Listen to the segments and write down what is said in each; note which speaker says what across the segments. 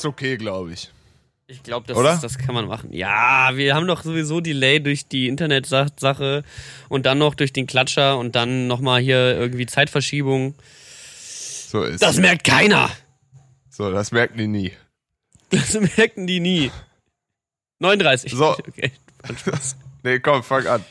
Speaker 1: ist okay, glaube ich.
Speaker 2: Ich glaube, das,
Speaker 1: Oder?
Speaker 2: ist- das kann man machen. Ja, wir haben doch sowieso Delay durch die Internetsache und dann noch durch den Klatscher und dann nochmal hier irgendwie Zeitverschiebung.
Speaker 1: So ist
Speaker 2: Das merkt keiner.
Speaker 1: So, das merken die nie.
Speaker 2: Das merken die nie. 39.
Speaker 1: So.
Speaker 2: Okay.
Speaker 1: Nee, komm, fang an.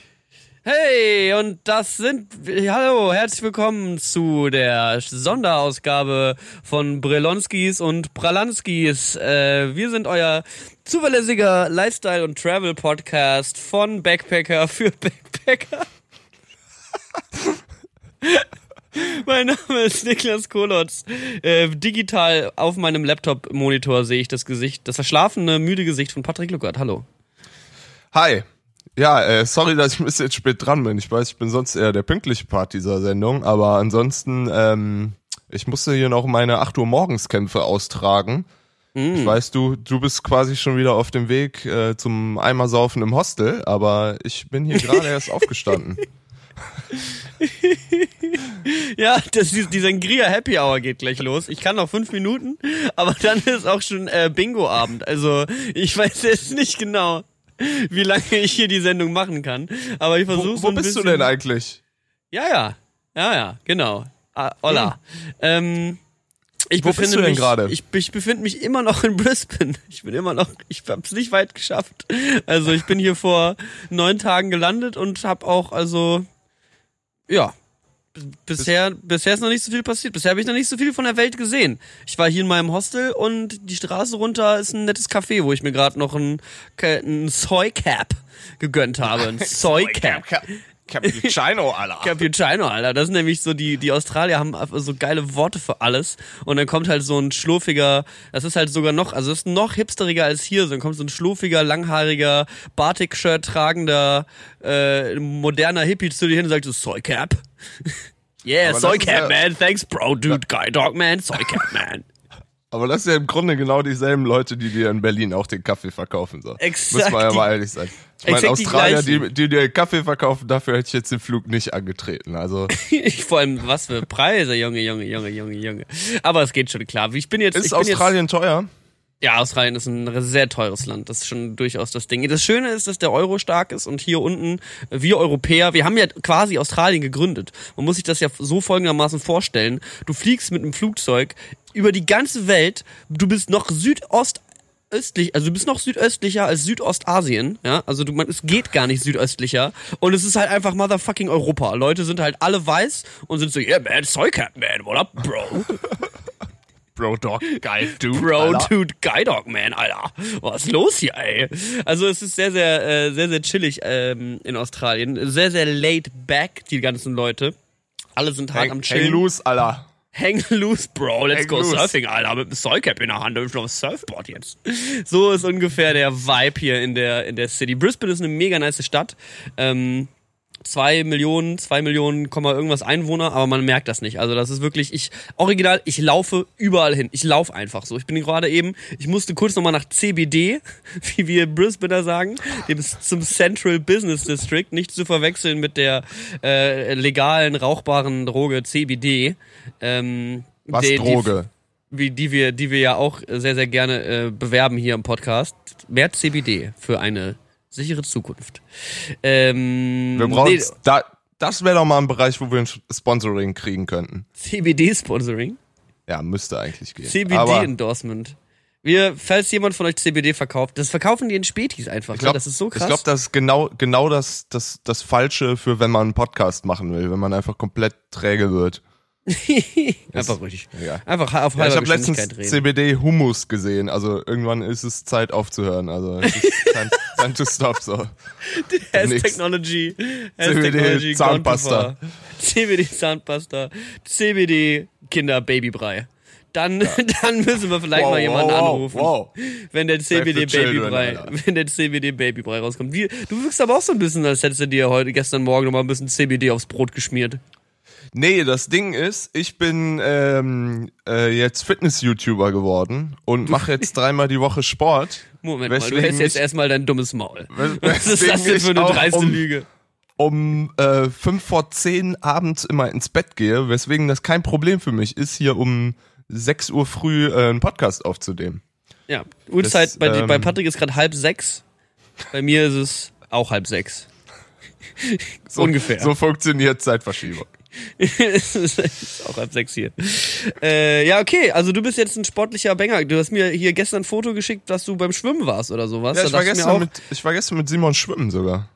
Speaker 2: Hey, und das sind. Hallo, herzlich willkommen zu der Sonderausgabe von Brelonskis und Pralanskis. Äh, wir sind euer zuverlässiger Lifestyle- und Travel-Podcast von Backpacker für Backpacker. Mein Name ist Niklas Kolotz. Äh, digital auf meinem Laptop-Monitor sehe ich das Gesicht, das verschlafene, müde Gesicht von Patrick Luckert. Hallo.
Speaker 1: Hi. Ja, äh, sorry, dass ich ein bisschen spät dran bin. Ich weiß, ich bin sonst eher der pünktliche Part dieser Sendung, aber ansonsten, ähm, ich musste hier noch meine 8 Uhr Morgenskämpfe austragen. Ich weiß, du, du bist quasi schon wieder auf dem Weg äh, zum Eimersaufen im Hostel, aber ich bin hier gerade erst aufgestanden.
Speaker 2: Ja, das, die, die Sangria Happy Hour geht gleich los. Ich kann noch fünf Minuten, aber dann ist auch schon äh, Bingo-Abend. Also ich weiß jetzt nicht genau, wie lange ich hier die Sendung machen kann. Aber ich versuche
Speaker 1: Wo,
Speaker 2: so
Speaker 1: wo
Speaker 2: ein
Speaker 1: bist
Speaker 2: bisschen.
Speaker 1: du denn eigentlich?
Speaker 2: Ja, ja, ja, ja, genau. Ah, hola. Ähm, ich
Speaker 1: Wo bist
Speaker 2: befinde
Speaker 1: du denn
Speaker 2: mich,
Speaker 1: gerade?
Speaker 2: Ich, ich befinde mich immer noch in Brisbane. Ich bin immer noch, ich hab's nicht weit geschafft. Also ich bin hier vor neun Tagen gelandet und hab auch, also, ja, bisher, bisher ist noch nicht so viel passiert. Bisher habe ich noch nicht so viel von der Welt gesehen. Ich war hier in meinem Hostel und die Straße runter ist ein nettes Café, wo ich mir gerade noch ein, ein Soy Cap gegönnt habe. Ein Soy Cap.
Speaker 1: Cappuccino, Alter.
Speaker 2: Cappuccino, Alter. Das sind nämlich so, die, die Australier haben so geile Worte für alles. Und dann kommt halt so ein schlurfiger, das ist halt sogar noch, also das ist noch hipsteriger als hier. So, dann kommt so ein schlurfiger, langhaariger, Batik-Shirt tragender, äh, moderner Hippie zu dir hin und sagt so, Soy Cap. yeah,
Speaker 1: Aber
Speaker 2: Soy Cap,
Speaker 1: ja-
Speaker 2: man. Thanks, Bro, Dude, Guy Dog, man. Soy Cap, man.
Speaker 1: Aber das sind ja im Grunde genau dieselben Leute, die dir in Berlin auch den Kaffee verkaufen. So.
Speaker 2: Exakt
Speaker 1: Muss man ja mal ehrlich sein. Ich meine, Australier, die, die dir Kaffee verkaufen, dafür hätte ich jetzt den Flug nicht angetreten. Also
Speaker 2: Ich, vor allem, was für Preise, Junge, Junge, Junge, Junge, Junge. Aber es geht schon klar. Ich bin jetzt,
Speaker 1: ist
Speaker 2: bin jetzt,
Speaker 1: Australien teuer?
Speaker 2: Ja, Australien ist ein sehr teures Land. Das ist schon durchaus das Ding. Das Schöne ist, dass der Euro stark ist und hier unten, wir Europäer, wir haben ja quasi Australien gegründet. Man muss sich das ja so folgendermaßen vorstellen. Du fliegst mit einem Flugzeug über die ganze Welt. Du bist noch Südost östlich, also du bist noch südöstlicher als Südostasien, ja, also du, man, es geht gar nicht südöstlicher und es ist halt einfach motherfucking Europa. Leute sind halt alle weiß und sind so, yeah man, soy cap man, what up, bro?
Speaker 1: Bro, Dog, geil, du.
Speaker 2: Bro,
Speaker 1: Alter.
Speaker 2: Dude, Guy Dog Man, Alter. Was ist los hier, ey? Also es ist sehr, sehr, äh, sehr, sehr chillig ähm, in Australien. Sehr, sehr laid back, die ganzen Leute. Alle sind hart am
Speaker 1: Hang,
Speaker 2: Chillen.
Speaker 1: hang loose, Alter.
Speaker 2: Hang loose, Bro. Let's
Speaker 1: Hang
Speaker 2: go
Speaker 1: loose.
Speaker 2: surfing, Alter. Mit dem Soycap in der Hand und ich auf Surfboard jetzt. So ist ungefähr der Vibe hier in der, in der City. Brisbane ist eine mega nice Stadt. Ähm, zwei Millionen, zwei Millionen, Komma irgendwas Einwohner, aber man merkt das nicht. Also das ist wirklich, ich, original, ich laufe überall hin. Ich laufe einfach so. Ich bin gerade eben, ich musste kurz nochmal nach CBD, wie wir Brisbaner sagen, dem zum Central Business District, nicht zu verwechseln mit der äh, legalen, rauchbaren Droge CBD. Ähm,
Speaker 1: Was
Speaker 2: die- die-
Speaker 1: Droge?
Speaker 2: wie die wir, die wir ja auch sehr, sehr gerne äh, bewerben hier im Podcast. Mehr CBD für eine sichere Zukunft. Ähm,
Speaker 1: Wir brauchen
Speaker 2: nee,
Speaker 1: da, das wäre doch mal ein Bereich, wo wir ein Sponsoring kriegen könnten.
Speaker 2: CBD-Sponsoring,
Speaker 1: Ja, müsste eigentlich gehen.
Speaker 2: CBD-Endorsement. Wir, falls jemand von euch CBD verkauft, das verkaufen die in Spätis einfach.
Speaker 1: ich glaube,
Speaker 2: ne? das ist so krass.
Speaker 1: Ich glaube, das ist genau, genau das, das, das Falsche für, wenn man einen Podcast machen will, wenn man einfach komplett träge wird.
Speaker 2: Einfach ruhig.
Speaker 1: Ja.
Speaker 2: Einfach auf
Speaker 1: Ja, ich
Speaker 2: halber
Speaker 1: habe letztens. CBD-Hummus gesehen. Also irgendwann ist es Zeit aufzuhören. Also time, time to stop so.
Speaker 2: Has. Technology. Has
Speaker 1: CBD
Speaker 2: Technology gone too
Speaker 1: Zahnpasta.
Speaker 2: far. CBD Zahnpasta. CBD Kinder Babybrei. Dann, dann müssen wir vielleicht
Speaker 1: Wow,
Speaker 2: mal jemanden
Speaker 1: wow,
Speaker 2: anrufen.
Speaker 1: wow.
Speaker 2: Wenn der CBD
Speaker 1: the children,
Speaker 2: Babybrei,
Speaker 1: Alter.
Speaker 2: wenn der CBD rauskommt. Wie, du wirkst aber auch so ein bisschen, als hättest du dir heute, gestern Morgen noch mal ein bisschen CBD aufs Brot geschmiert.
Speaker 1: Nee, das Ding ist, ich bin ähm, äh, jetzt Fitness-YouTuber geworden und mache jetzt dreimal die Woche Sport.
Speaker 2: Moment mal, du hältst jetzt erstmal dein dummes Maul. Was ist das denn für eine dreiste
Speaker 1: um-
Speaker 2: Lüge?
Speaker 1: um äh, fünf vor zehn abends immer ins Bett gehe, weswegen das kein Problem für mich ist, hier um 6 Uhr früh äh, einen Podcast aufzunehmen.
Speaker 2: Ja, Uhrzeit bei,
Speaker 1: ähm,
Speaker 2: bei Patrick ist gerade halb sechs. Bei mir ist es auch halb sechs.
Speaker 1: So,
Speaker 2: Ungefähr.
Speaker 1: So funktioniert Zeitverschiebung.
Speaker 2: Ist auch halb sechs hier. Äh, ja, okay, also du bist jetzt ein sportlicher Banger. Du hast mir hier gestern ein Foto geschickt, dass du beim Schwimmen warst oder sowas.
Speaker 1: Ja, ich war, gestern mit, ich war gestern mit Simon schwimmen sogar.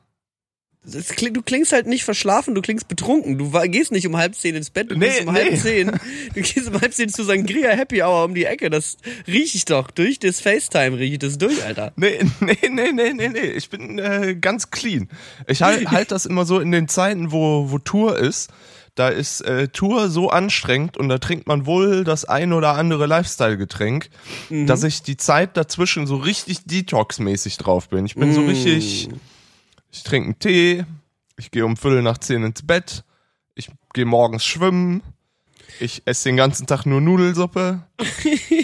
Speaker 2: das kling, du klingst halt nicht verschlafen, du klingst betrunken. Du war, gehst nicht um halb zehn ins Bett, du
Speaker 1: Nee,
Speaker 2: gehst um
Speaker 1: nee.
Speaker 2: halb zehn. Du gehst um halb zehn zu Sangria Happy Hour um die Ecke. Das riech ich doch. Durch das FaceTime riech ich das durch, Alter.
Speaker 1: Nee, nee, nee, nee, nee, nee. Ich bin äh, ganz clean. Ich halt, halt das immer so in den Zeiten, wo, wo Tour ist. Da ist äh, Tour so anstrengend und da trinkt man wohl das ein oder andere Lifestyle-Getränk, dass ich die Zeit dazwischen so richtig Detox-mäßig drauf bin. Ich bin so richtig, ich trinke einen Tee, ich gehe um Viertel nach zehn ins Bett, ich gehe morgens schwimmen, ich esse den ganzen Tag nur Nudelsuppe.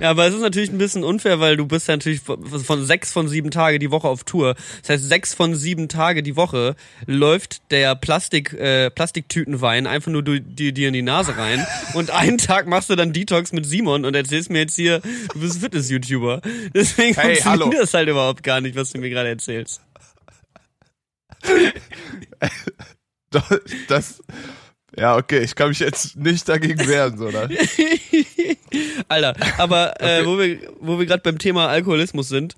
Speaker 2: Ja, aber es ist natürlich ein bisschen unfair, weil du bist ja natürlich von, sechs von sieben Tage die Woche auf Tour. Das heißt, sechs von sieben Tage die Woche läuft der Plastik, äh, Plastiktütenwein einfach nur dir, in die Nase rein. und einen Tag machst du dann Detox mit Simon und erzählst mir jetzt hier, du bist Fitness-YouTuber. Deswegen
Speaker 1: Hey,
Speaker 2: funktioniert das halt überhaupt gar nicht, was du mir gerade erzählst.
Speaker 1: Das, ja, okay, ich kann mich jetzt nicht dagegen wehren, so, ne?
Speaker 2: Alter, aber äh, wo wir, wo wir gerade beim Thema Alkoholismus sind,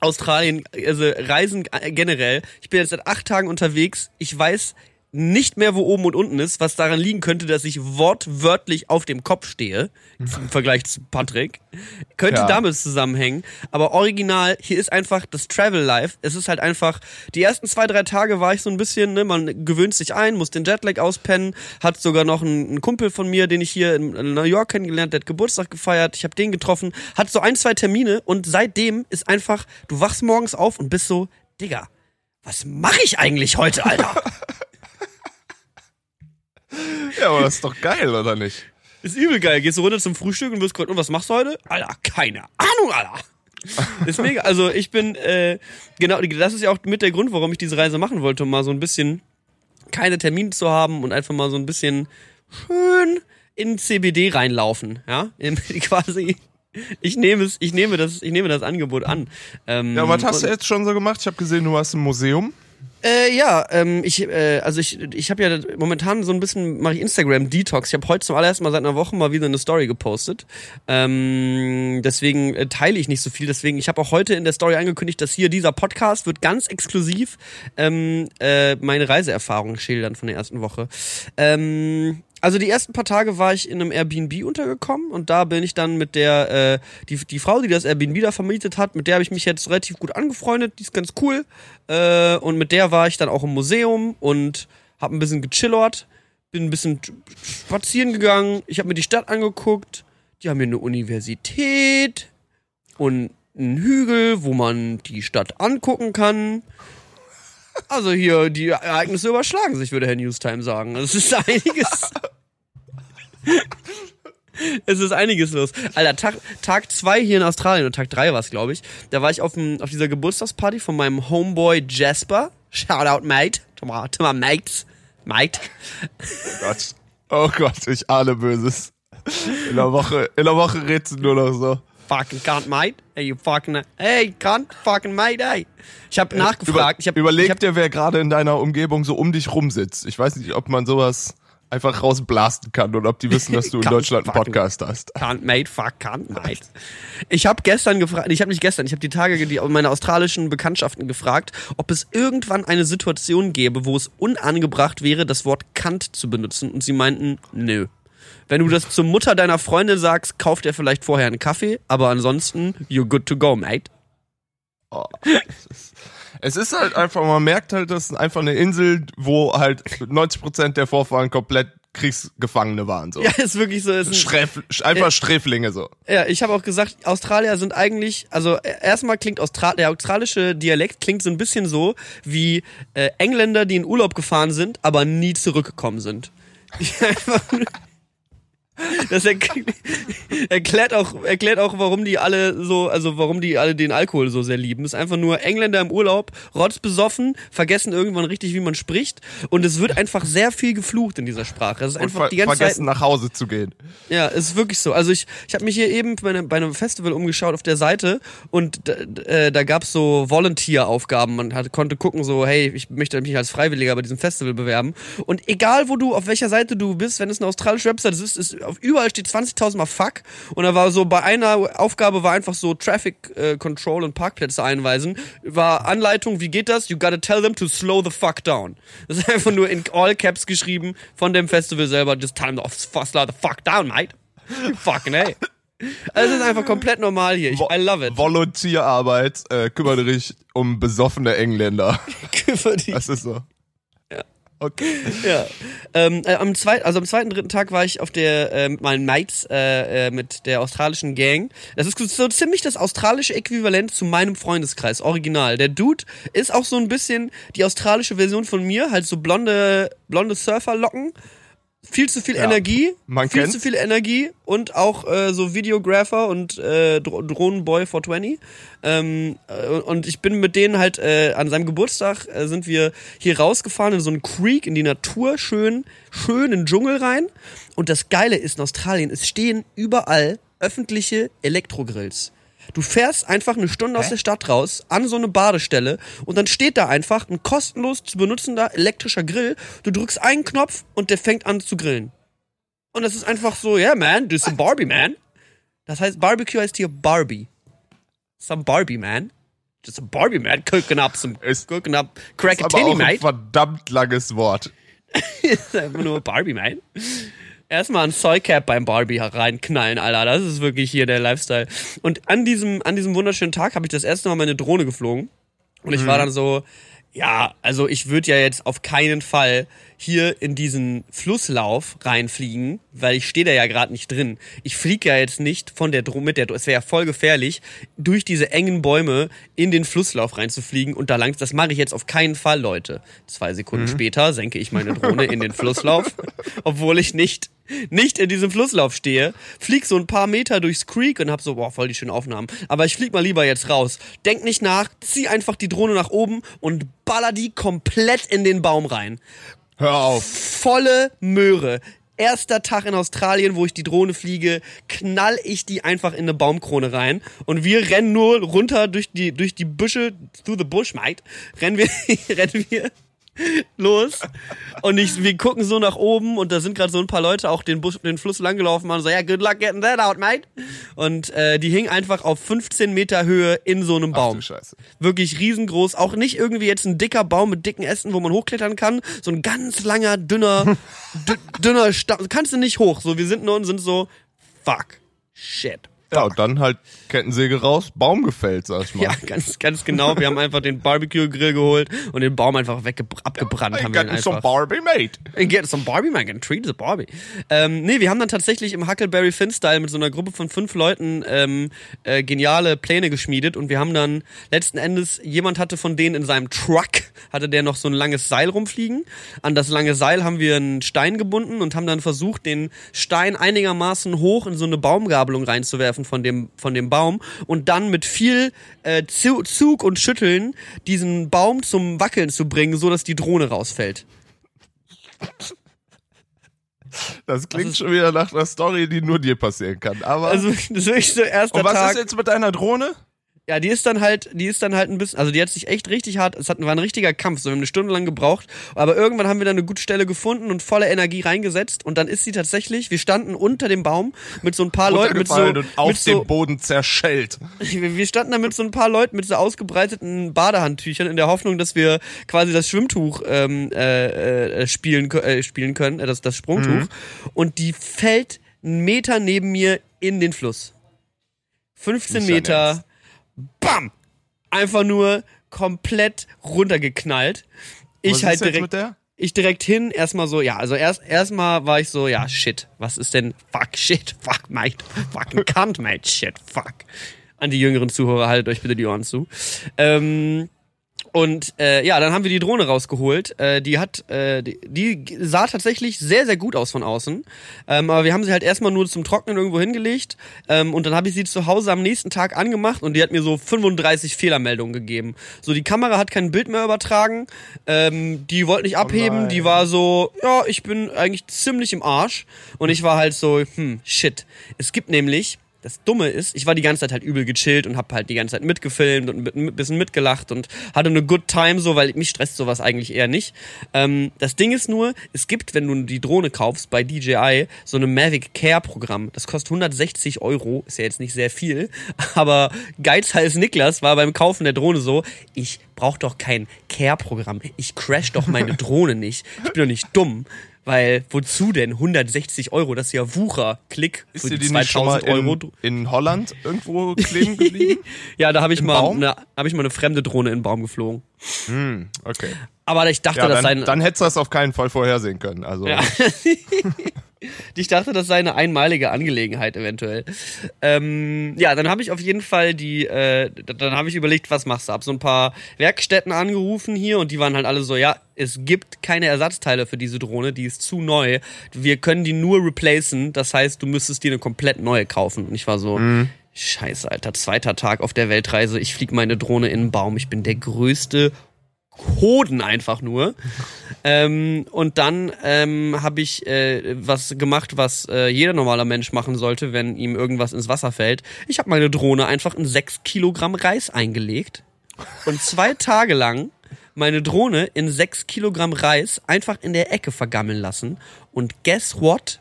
Speaker 2: Australien, also Reisen äh, generell. Ich bin jetzt seit acht Tagen unterwegs. Ich weiß nicht mehr, wo oben und unten ist, was daran liegen könnte, dass ich wortwörtlich auf dem Kopf stehe, im Vergleich zu Patrick. Könnte
Speaker 1: Ja.
Speaker 2: damit zusammenhängen. Aber original, hier ist einfach das Travel Life. Es ist halt einfach, die ersten zwei, drei Tage war ich so ein bisschen, ne, man gewöhnt sich ein, muss den Jetlag auspennen, hat sogar noch einen, einen Kumpel von mir, den ich hier in, in New York kennengelernt, der hat Geburtstag gefeiert, ich habe den getroffen, hat so ein, zwei Termine und seitdem ist einfach, du wachst morgens auf und bist so, Digga, was mache ich eigentlich heute, Alter?
Speaker 1: Ja, aber das ist doch geil, oder nicht?
Speaker 2: Ist übel geil. Gehst du runter zum Frühstück und wirst gefragt, und was machst du heute? Alter, keine Ahnung, Alter. Ist mega. Also ich bin, äh, genau, das ist ja auch mit der Grund, warum ich diese Reise machen wollte, um mal so ein bisschen keine Termine zu haben und einfach mal so ein bisschen schön in CBD reinlaufen, ja? Quasi. Ich nehme es, ich nehme das, ich nehme das Angebot an. Ähm,
Speaker 1: Ja, was hast du jetzt schon so gemacht? Ich habe gesehen, du hast ein Museum.
Speaker 2: Äh, ja, ähm, ich, äh, also ich, ich habe ja momentan so ein bisschen mache ich Instagram Detox. Ich habe heute zum allerersten Mal seit einer Woche mal wieder eine Story gepostet. Ähm, deswegen äh, teile ich nicht so viel. Deswegen, ich habe auch heute in der Story angekündigt, dass hier dieser Podcast wird ganz exklusiv ähm, äh, meine Reiseerfahrung schildern von der ersten Woche. Ähm, also die ersten paar Tage war ich in einem Airbnb untergekommen und da bin ich dann mit der, äh, die, die Frau, die das Airbnb da vermietet hat, mit der habe ich mich jetzt relativ gut angefreundet, die ist ganz cool. Äh, und mit der war ich dann auch im Museum und habe ein bisschen gechillert, bin ein bisschen spazieren gegangen, ich habe mir die Stadt angeguckt, die haben hier eine Universität und einen Hügel, wo man die Stadt angucken kann. Also hier, die Ereignisse überschlagen sich, würde Herr Newstime sagen. Es ist einiges. es ist einiges los. Alter, Tag, Tag zwei hier in Australien und Tag drei war es, glaube ich. Da war ich auf, dem, auf dieser Geburtstagsparty von meinem Homeboy Jasper. Shout out, mate. To my, to my mates. Mate.
Speaker 1: Oh Gott. Oh Gott, ich ahne Böses. In der Woche, in der Woche redst du nur noch so.
Speaker 2: Fucking cunt, mate. Hey, you fucking, hey, cunt, fucking mate, hey. Ich habe nachgefragt. Ich hab,
Speaker 1: Überleg
Speaker 2: ich hab,
Speaker 1: dir, wer gerade in deiner Umgebung so um dich rumsitzt. Ich weiß nicht, ob man sowas einfach rausblasten kann oder ob die wissen, dass du in Deutschland einen Podcast hast.
Speaker 2: Can't mate, fuck, can't mate. Ich habe gestern gefragt, ich habe nicht gestern, ich habe die Tage die, meine australischen Bekanntschaften gefragt, ob es irgendwann eine Situation gäbe, wo es unangebracht wäre, das Wort Kant zu benutzen. Und sie meinten, nö. Wenn du das zur Mutter deiner Freundin sagst, kauft er vielleicht vorher einen Kaffee, aber ansonsten, you're good to go, mate.
Speaker 1: Oh, es, ist, halt einfach, man merkt halt, das ist einfach eine Insel, wo halt 90% der Vorfahren komplett Kriegsgefangene waren. So.
Speaker 2: Ja, ist wirklich so. Ist ein,
Speaker 1: Sträf, einfach Sträflinge so.
Speaker 2: Ja, ich habe auch gesagt, Australier sind eigentlich, also äh, erstmal klingt Austra der australische Dialekt klingt so ein bisschen so wie äh, Engländer, die in Urlaub gefahren sind, aber nie zurückgekommen sind. Das er erklärt auch, erklärt auch, warum die alle so, also warum die alle den Alkohol so sehr lieben. Ist einfach nur Engländer im Urlaub, rotzbesoffen, vergessen irgendwann richtig, wie man spricht. Und es wird einfach sehr viel geflucht in dieser Sprache. Es ist einfach die ganze
Speaker 1: vergessen
Speaker 2: Zeit.
Speaker 1: nach Hause zu gehen.
Speaker 2: Ja, es ist wirklich so. Also ich, ich habe mich hier eben bei einem, bei einem Festival umgeschaut auf der Seite und äh, da gab's so Volunteer-Aufgaben. Man hat, konnte gucken, so, hey, ich möchte mich als Freiwilliger bei diesem Festival bewerben. Und egal, wo du, auf welcher Seite du bist, wenn es eine australische Website ist, ist überall steht 20.000 mal Fuck. Und da war so, bei einer Aufgabe war einfach so Traffic äh, Control und Parkplätze einweisen. War Anleitung, wie geht das? You gotta tell them to slow the fuck down. Das ist einfach nur in All Caps geschrieben von dem Festival selber. Just tell them to slow the fuck down, mate. Fucking ey. Also es ist einfach komplett normal hier. Ich, I love it.
Speaker 1: Volontierarbeit, äh, kümmere dich um besoffene Engländer.
Speaker 2: Für die
Speaker 1: Das ist so. Okay.
Speaker 2: Ja. Ähm, äh, am zweiten, also am zweiten, dritten Tag war ich auf der äh, mit meinen Mates äh, äh, mit der australischen Gang. Das ist so ziemlich das australische Äquivalent zu meinem Freundeskreis, original. Der Dude ist auch so ein bisschen die australische Version von mir, halt so blonde, blonde Surferlocken. Viel zu viel
Speaker 1: Ja.
Speaker 2: Energie,
Speaker 1: Man
Speaker 2: viel
Speaker 1: kennt's.
Speaker 2: zu viel Energie und auch äh, so Videographer und äh, Dro Drohnenboy 420. Ähm, äh, und ich bin mit denen halt äh, an seinem Geburtstag äh, sind wir hier rausgefahren in so einen Creek in die Natur, schön, schön in den Dschungel rein. Und das Geile ist in Australien, es stehen überall öffentliche Elektrogrills. Du fährst einfach eine Stunde aus der Stadt raus an so eine Badestelle und dann steht da einfach ein kostenlos zu benutzender elektrischer Grill. Du drückst einen Knopf und der fängt an zu grillen. Und das ist einfach so, yeah man, das ist ein Barbie man. Das heißt, Barbecue heißt hier Barbie. Some Barbie man. Just a Barbie man cooking up some,
Speaker 1: Ist-
Speaker 2: cooking up crack a
Speaker 1: Aber auch ein
Speaker 2: mate.
Speaker 1: verdammt langes Wort.
Speaker 2: ist einfach nur Barbie, man. Erstmal ein Soycap beim Barbie reinknallen, Alter. Das ist wirklich hier der Lifestyle. Und an diesem, an diesem wunderschönen Tag habe ich das erste Mal meine Drohne geflogen. Und ich war dann so, ja, also ich würde ja jetzt auf keinen Fall hier in diesen Flusslauf reinfliegen, weil ich stehe da ja gerade nicht drin. Ich fliege ja jetzt nicht von der Drohne mit der Drohne. Es wäre ja voll gefährlich, durch diese engen Bäume in den Flusslauf reinzufliegen und da lang. Das mache ich jetzt auf keinen Fall, Leute. Zwei Sekunden später senke ich meine Drohne in den Flusslauf, obwohl ich nicht nicht in diesem Flusslauf stehe, flieg so ein paar Meter durchs Creek und hab so, boah, voll die schönen Aufnahmen. Aber ich flieg mal lieber jetzt raus. Denk nicht nach, zieh einfach die Drohne nach oben und baller die komplett in den Baum rein.
Speaker 1: Hör auf.
Speaker 2: Volle Möhre. Erster Tag in Australien, wo ich die Drohne fliege, knall ich die einfach in eine Baumkrone rein und wir rennen nur runter durch die durch die Büsche, through the bush, mate. Rennen wir rennen wir los und ich, wir gucken so nach oben und da sind gerade so ein paar Leute auch den, Bus, den Fluss langgelaufen und so, ja, good luck getting that out, mate. Und äh, die hingen einfach auf 15 Meter Höhe in so einem
Speaker 1: Ach
Speaker 2: Baum.
Speaker 1: du Scheiße.
Speaker 2: Wirklich riesengroß. Auch nicht irgendwie jetzt ein dicker Baum mit dicken Ästen, wo man hochklettern kann. So ein ganz langer, dünner, dü- dünner Stamm. Kannst du nicht hoch. So, wir sind nur und sind so, fuck, shit.
Speaker 1: Ja, und dann halt Kettensäge raus, Baum gefällt, sag ich mal.
Speaker 2: Ja, ganz, ganz genau. Wir haben einfach den Barbecue-Grill geholt und den Baum einfach abgebrannt.
Speaker 1: I
Speaker 2: haben wir ihn
Speaker 1: some. Barbie, mate.
Speaker 2: Get some Barbie, man can treat the Barbie. Ähm, nee, wir haben dann tatsächlich im Huckleberry Finn-Style mit so einer Gruppe von fünf Leuten ähm, äh, geniale Pläne geschmiedet und wir haben dann letzten Endes, jemand hatte von denen in seinem Truck, hatte der noch so ein langes Seil rumfliegen. An das lange Seil haben wir einen Stein gebunden und haben dann versucht, den Stein einigermaßen hoch in so eine Baumgabelung reinzuwerfen von dem, von dem Baum und dann mit viel äh, Zu- Zug und Schütteln diesen Baum zum Wackeln zu bringen, so dass die Drohne rausfällt.
Speaker 1: Das klingt
Speaker 2: ist-
Speaker 1: schon wieder nach einer Story, die nur dir passieren kann. Aber
Speaker 2: Also, das ist wirklich so erster
Speaker 1: und was
Speaker 2: Tag.
Speaker 1: ist jetzt mit deiner Drohne?
Speaker 2: Ja, die ist dann halt, die ist dann halt ein bisschen, also die hat sich echt richtig hart, es hat, war ein richtiger Kampf, so wir haben eine Stunde lang gebraucht, aber irgendwann haben wir dann eine gute Stelle gefunden und voller Energie reingesetzt und dann ist sie tatsächlich, wir standen unter dem Baum mit so ein paar Leuten mit so,
Speaker 1: und auf
Speaker 2: mit so
Speaker 1: dem Boden zerschellt.
Speaker 2: wir standen da mit so ein paar Leuten mit so ausgebreiteten Badehandtüchern in der Hoffnung, dass wir quasi das Schwimmtuch ähm, äh, äh, spielen, äh, spielen können, äh, das, das Sprungtuch. Und die fällt einen Meter neben mir in den Fluss. 15
Speaker 1: Nicht dein
Speaker 2: Meter. Bam! Einfach nur komplett runtergeknallt. Ich
Speaker 1: Was
Speaker 2: halt direkt
Speaker 1: mit der?
Speaker 2: ich direkt hin, erstmal so, ja, also erst erstmal war ich so, ja, shit, was ist denn fuck shit, fuck mate, fucking cunt mate, shit, fuck. An die jüngeren Zuhörer haltet euch bitte die Ohren zu. Ähm, Und äh, ja, dann haben wir die Drohne rausgeholt. Äh, die hat, äh, die, die sah tatsächlich sehr, sehr gut aus von außen. Ähm, aber wir haben sie halt erstmal nur zum Trocknen irgendwo hingelegt. Ähm, und dann habe ich sie zu Hause am nächsten Tag angemacht und die hat mir so 35 Fehlermeldungen gegeben. So, die Kamera hat kein Bild mehr übertragen. Ähm, die wollte nicht abheben. die war so, ja, ich bin eigentlich ziemlich im Arsch. Und ich war halt so, hm, shit. Es gibt nämlich das Dumme ist, ich war die ganze Zeit halt übel gechillt und hab halt die ganze Zeit mitgefilmt und ein bisschen mitgelacht und hatte eine good time so, weil mich stresst sowas eigentlich eher nicht. Ähm, das Ding ist nur, es gibt, wenn du die Drohne kaufst bei DJI, so ein Mavic Care Programm. Das kostet 160 Euro, ist ja jetzt nicht sehr viel, aber Geizhals Niklas war beim Kaufen der Drohne so, ich brauch doch kein Care Programm. Ich crash doch meine Drohne nicht. Ich bin doch nicht dumm. Weil, wozu denn? 160 Euro, das ist ja Wucher. Klick
Speaker 1: ist für die, die 2000 Euro. In, in, Holland irgendwo kleben geblieben?
Speaker 2: ja, da habe ich, mal eine, hab ich mal eine fremde Drohne in den Baum geflogen.
Speaker 1: Hm, okay.
Speaker 2: Aber ich dachte,
Speaker 1: ja,
Speaker 2: das
Speaker 1: sei. Dann hättest du das auf keinen Fall vorhersehen können. Also. Ja.
Speaker 2: ich dachte, das sei eine einmalige Angelegenheit eventuell. Ähm, ja, dann habe ich auf jeden Fall die, äh, dann habe ich überlegt, was machst du? Hab so ein paar Werkstätten angerufen hier und die waren halt alle so, ja, es gibt keine Ersatzteile für diese Drohne, die ist zu neu. Wir können die nur replacen. Das heißt, du müsstest dir eine komplett neue kaufen. Und ich war so, mhm. Scheiße, Alter, zweiter Tag auf der Weltreise. Ich flieg meine Drohne in den Baum. Ich bin der größte Hoden einfach nur. ähm, und dann ähm, habe ich äh, was gemacht, was äh, jeder normaler Mensch machen sollte, wenn ihm irgendwas ins Wasser fällt. Ich habe meine Drohne einfach in sechs Kilogramm Reis eingelegt und zwei Tage lang meine Drohne in sechs Kilogramm Reis einfach in der Ecke vergammeln lassen. Und guess what?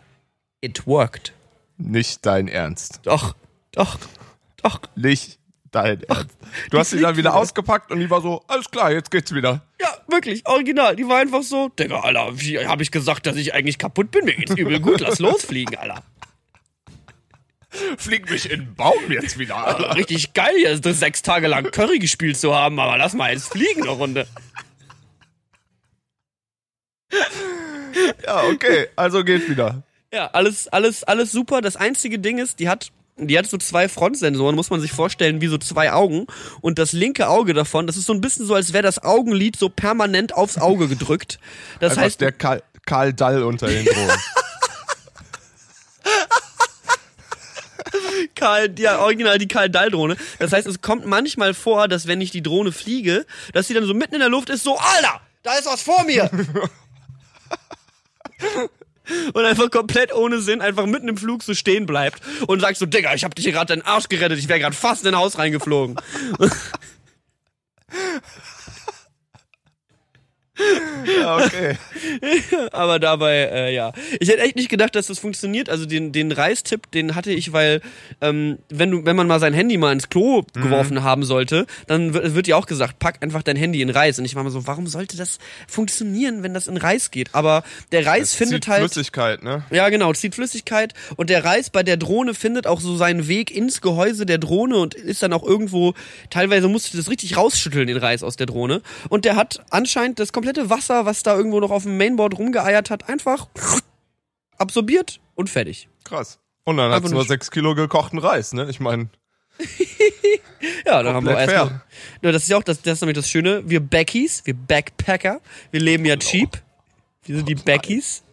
Speaker 2: It worked.
Speaker 1: Nicht dein Ernst.
Speaker 2: Doch, doch, doch.
Speaker 1: Nicht dein Ernst. Du hast sie dann wieder ausgepackt und die war so, alles klar, jetzt geht's wieder.
Speaker 2: Ja, wirklich, original. Die war einfach so, Digga, Alter, wie hab ich gesagt, dass ich eigentlich kaputt bin? Mir geht's übel gut, lass losfliegen, Alter.
Speaker 1: Flieg mich in den Baum jetzt wieder.
Speaker 2: Alter. Richtig geil, hier sechs Tage lang Curry gespielt zu haben, aber lass mal jetzt fliegen eine Runde.
Speaker 1: Ja, okay, also geht wieder.
Speaker 2: Ja, alles, alles, alles super. Das einzige Ding ist, die hat die hat so zwei Frontsensoren, muss man sich vorstellen, wie so zwei Augen. Und das linke Auge davon, das ist so ein bisschen so, als wäre das Augenlid so permanent aufs Auge gedrückt. Das
Speaker 1: Einfach heißt. der Karl, Karl Dall unter den Drohnen.
Speaker 2: Karl, ja, original die Karl Dall-Drohne. Das heißt, es kommt manchmal vor, dass wenn ich die Drohne fliege, dass sie dann so mitten in der Luft ist, so, Alter, da ist was vor mir. und einfach komplett ohne Sinn einfach mitten im Flug so stehen bleibt und sagt so, Digga, ich hab dich gerade deinen Arsch gerettet, ich wäre gerade fast in ein Haus reingeflogen.
Speaker 1: Ja, okay.
Speaker 2: Aber dabei, äh, ja. Ich hätte echt nicht gedacht, dass das funktioniert. Also den, den Reistipp, den hatte ich, weil ähm, wenn du, wenn man mal sein Handy mal ins Klo mhm. geworfen haben sollte, dann wird, dir auch gesagt, pack einfach dein Handy in Reis. Und ich war mal so, warum sollte das funktionieren, wenn das in Reis geht? Aber der Reis das findet
Speaker 1: zieht
Speaker 2: halt.
Speaker 1: Flüssigkeit, ne?
Speaker 2: Ja, genau, zieht Flüssigkeit. Und der Reis bei der Drohne findet auch so seinen Weg ins Gehäuse der Drohne und ist dann auch irgendwo, teilweise musst du das richtig rausschütteln, den Reis aus der Drohne. Und der hat anscheinend das komplette komplette Wasser, was da irgendwo noch auf dem Mainboard rumgeeiert hat, einfach absorbiert und fertig.
Speaker 1: Krass. Und dann hat es nur sechs Kilo gekochten Reis, ne? Ich meine.
Speaker 2: ja, dann haben wir erstmal. Ja, das ist ja auch das, das ist nämlich das Schöne. Wir Beckies, wir Backpacker, wir leben ja cheap. Wir sind die Beckies.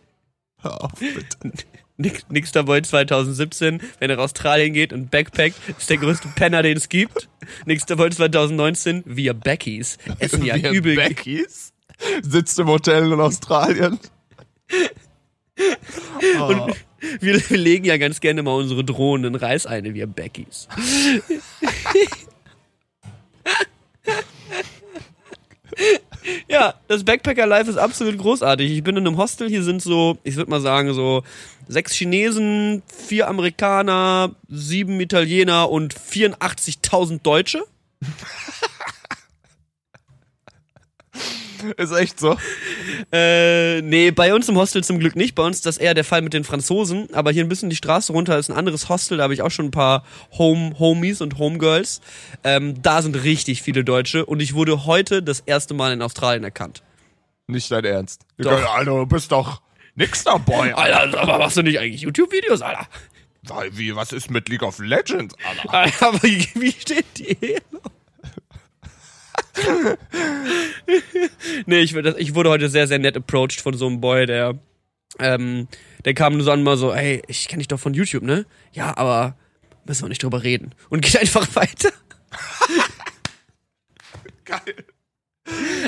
Speaker 2: Hör auf, bitte. Nix dabei 2017, wenn er nach Australien geht und backpackt, ist der größte Penner, den es gibt. Nix dabei 2019, wir Beckies. Essen ja wir übel.
Speaker 1: Beckies? sitzt im Hotel in Australien.
Speaker 2: Und oh. wir, wir, legen ja ganz gerne mal unsere Reis ein, wir Beckys. ja, das Backpacker-Life ist absolut großartig. Ich bin in einem Hostel, hier sind so, ich würde mal sagen, so sechs Chinesen, vier Amerikaner, sieben Italiener und 84.000 Deutsche.
Speaker 1: Ist echt so?
Speaker 2: Äh, nee, bei uns im Hostel zum Glück nicht. Bei uns ist das eher der Fall mit den Franzosen. Aber hier ein bisschen die Straße runter ist ein anderes Hostel. Da habe ich auch schon ein paar Home Homies und Homegirls. Ähm, da sind richtig viele Deutsche. Und ich wurde heute das erste Mal in Australien erkannt.
Speaker 1: Nicht dein Ernst.
Speaker 2: Doch.
Speaker 1: Alter, du bist doch nix dabei.
Speaker 2: Alter, Alter aber machst du nicht eigentlich YouTube-Videos, Alter?
Speaker 1: Wie, was ist mit League of Legends,
Speaker 2: Alter? Alter aber wie steht die? nee, ich, wurde- ich wurde heute sehr, sehr nett approached von so einem Boy, der, ähm, der kam nur so an mal so, hey, ich kenne dich doch von YouTube, ne? Ja, aber müssen wir nicht drüber reden. Und geht einfach weiter.
Speaker 1: Geil.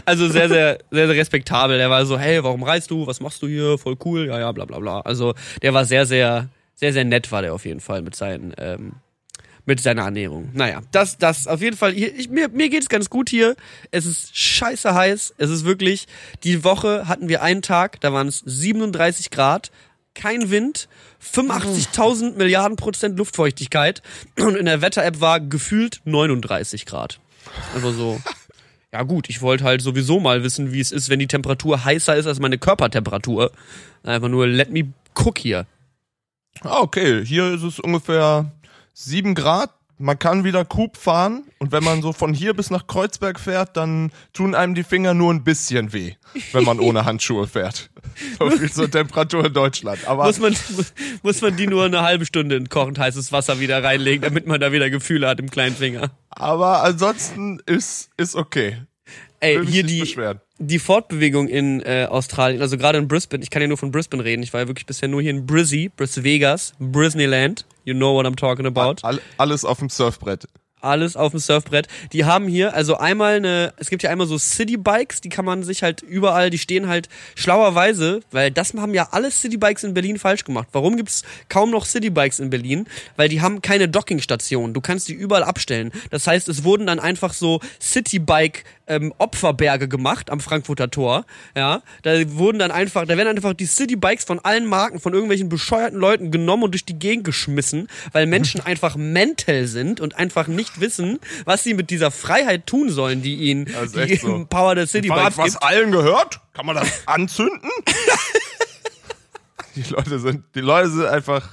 Speaker 2: Also sehr, sehr, sehr, sehr respektabel. Der war so, hey, warum reist du? Was machst du hier? Voll cool. Ja, ja, bla, bla, bla. Also der war sehr, sehr, sehr, sehr nett war der auf jeden Fall mit seinen, ähm, mit seiner Ernährung. Naja, das, das auf jeden Fall. Hier, ich, mir, mir geht's ganz gut hier. Es ist scheiße heiß. Es ist wirklich. Die Woche hatten wir einen Tag, da waren es 37 Grad, kein Wind, 85.000 Milliarden Prozent Luftfeuchtigkeit und in der Wetter-App war gefühlt 39 Grad. Einfach so. Ja gut, ich wollte halt sowieso mal wissen, wie es ist, wenn die Temperatur heißer ist als meine Körpertemperatur. Einfach nur let me cook hier.
Speaker 1: Ah, okay. Hier ist es ungefähr sieben Grad. Man kann wieder Coop fahren und wenn man so von hier bis nach Kreuzberg fährt, dann tun einem die Finger nur ein bisschen weh, wenn man ohne Handschuhe fährt. So viel zur Temperatur in Deutschland. Aber
Speaker 2: Muss man, muss man die nur eine halbe Stunde in kochend heißes Wasser wieder reinlegen, damit man da wieder Gefühle hat im kleinen Finger.
Speaker 1: Aber ansonsten ist, ist okay.
Speaker 2: Ey, hier die,
Speaker 1: beschweren.
Speaker 2: die Fortbewegung in äh, Australien, also gerade in Brisbane, ich kann ja nur von Brisbane reden, ich war ja wirklich bisher nur hier in Brizzy, Bris Vegas, Brisneyland, you know what I'm talking about.
Speaker 1: All, alles auf dem Surfbrett.
Speaker 2: alles auf dem Surfbrett. Die haben hier also einmal eine, es gibt ja einmal so Citybikes, die kann man sich halt überall, die stehen halt schlauerweise, weil das haben ja alle Citybikes in Berlin falsch gemacht. Warum gibt's kaum noch Citybikes in Berlin? Weil die haben keine Dockingstation. Du kannst die überall abstellen. Das heißt, es wurden dann einfach so Citybike ähm, Opferberge gemacht am Frankfurter Tor. Ja, da wurden dann einfach, da werden einfach die Citybikes von allen Marken von irgendwelchen bescheuerten Leuten genommen und durch die Gegend geschmissen, weil Menschen einfach mental sind und einfach nicht wissen, was sie mit dieser Freiheit tun sollen, die ihnen die
Speaker 1: so.
Speaker 2: Power der Citybikes
Speaker 1: Hat was
Speaker 2: gibt.
Speaker 1: allen gehört? Kann man das anzünden? die Leute sind, die Leute sind einfach,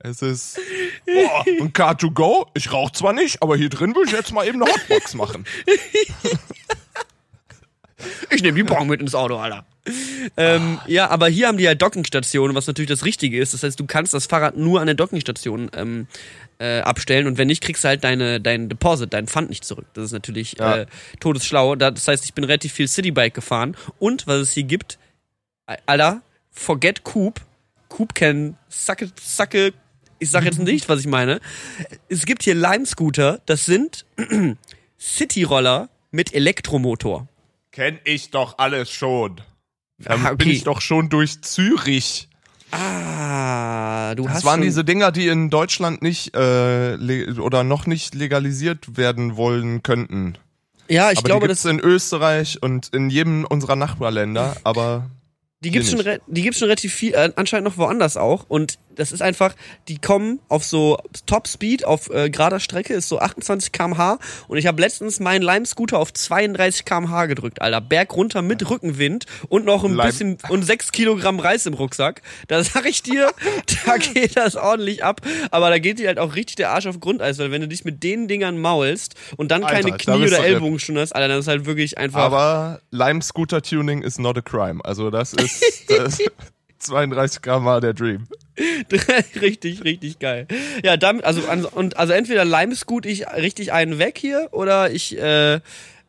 Speaker 1: es ist, boah, ein Car2Go, ich rauch zwar nicht, aber hier drin will ich jetzt mal eben eine Hotbox machen.
Speaker 2: Ich nehme die Bon mit ins Auto, Alter. Ähm, ja, aber hier haben die ja Dockingstationen, was natürlich das Richtige ist. Das heißt, du kannst das Fahrrad nur an der Dockingstation ähm, äh, abstellen und wenn nicht, kriegst du halt deine, dein Deposit, dein Pfand nicht zurück. Das ist natürlich
Speaker 1: Ja.
Speaker 2: äh, todesschlau. Da- Das heißt, ich bin relativ viel Citybike gefahren und was es hier gibt, Alter, forget Coop. Coop can sucke, sucke, ich sag jetzt nicht, was ich meine. Es gibt hier Lime-Scooter, das sind City-Roller mit Elektromotor.
Speaker 1: Kenn ich doch alles schon. Dann
Speaker 2: Ah,
Speaker 1: bin
Speaker 2: okay.
Speaker 1: ich doch schon durch Zürich.
Speaker 2: Ah, du
Speaker 1: Das
Speaker 2: hast
Speaker 1: waren
Speaker 2: schon,
Speaker 1: diese Dinger, die in Deutschland nicht äh, oder noch nicht legalisiert werden wollen könnten.
Speaker 2: Ja, ich
Speaker 1: aber
Speaker 2: glaube,
Speaker 1: die gibt's
Speaker 2: das,
Speaker 1: in Österreich und in jedem unserer Nachbarländer, aber
Speaker 2: die gibt's schon, die gibt's schon relativ viel, äh, anscheinend noch woanders auch. Und das ist einfach, die kommen auf so Top Speed, auf äh, gerader Strecke, ist so 28 km/h. Und ich habe letztens meinen Lime-Scooter auf 32 km/h gedrückt, Alter. Berg runter mit Rückenwind und noch ein
Speaker 1: Lime-
Speaker 2: bisschen, und 6 Kilogramm Reis im Rucksack. Da sag ich dir, da geht das ordentlich ab. Aber da geht dir halt auch richtig der Arsch auf Grundeis, weil wenn du dich mit den Dingern maulst und dann keine
Speaker 1: Alter, da
Speaker 2: Knie-
Speaker 1: bist
Speaker 2: oder Ellbogen schon hast, Alter, dann ist halt wirklich einfach.
Speaker 1: aber Lime Scooter Tuning is not a crime. Also das ist das 32 Gramm war der Dream.
Speaker 2: richtig, richtig geil. Ja, damit, also, und, also entweder limescoot ich richtig einen weg hier oder ich, äh,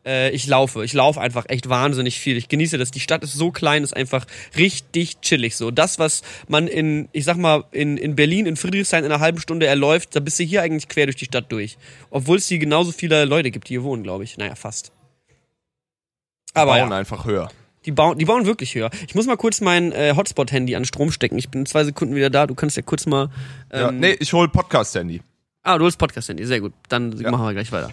Speaker 2: äh, ich laufe. Ich laufe einfach echt wahnsinnig viel. Ich genieße das. Die Stadt ist so klein, ist einfach richtig chillig so. Das, was man in, ich sag mal, in, in Berlin, in Friedrichshain in einer halben Stunde erläuft, da bist du hier eigentlich quer durch die Stadt durch. Obwohl es hier genauso viele Leute gibt, die hier wohnen, glaube ich. Naja, fast. Aber
Speaker 1: Bauen
Speaker 2: ja.
Speaker 1: einfach höher.
Speaker 2: Die bauen, die bauen wirklich höher. Ich muss mal kurz mein äh, Hotspot-Handy an Strom stecken. Ich bin in zwei Sekunden wieder da. Du kannst ja kurz mal. Ähm,
Speaker 1: Ja, nee, ich hol Podcast-Handy.
Speaker 2: Ah, du hast Podcast-Handy. Sehr gut. Dann
Speaker 1: Ja.
Speaker 2: machen wir gleich weiter.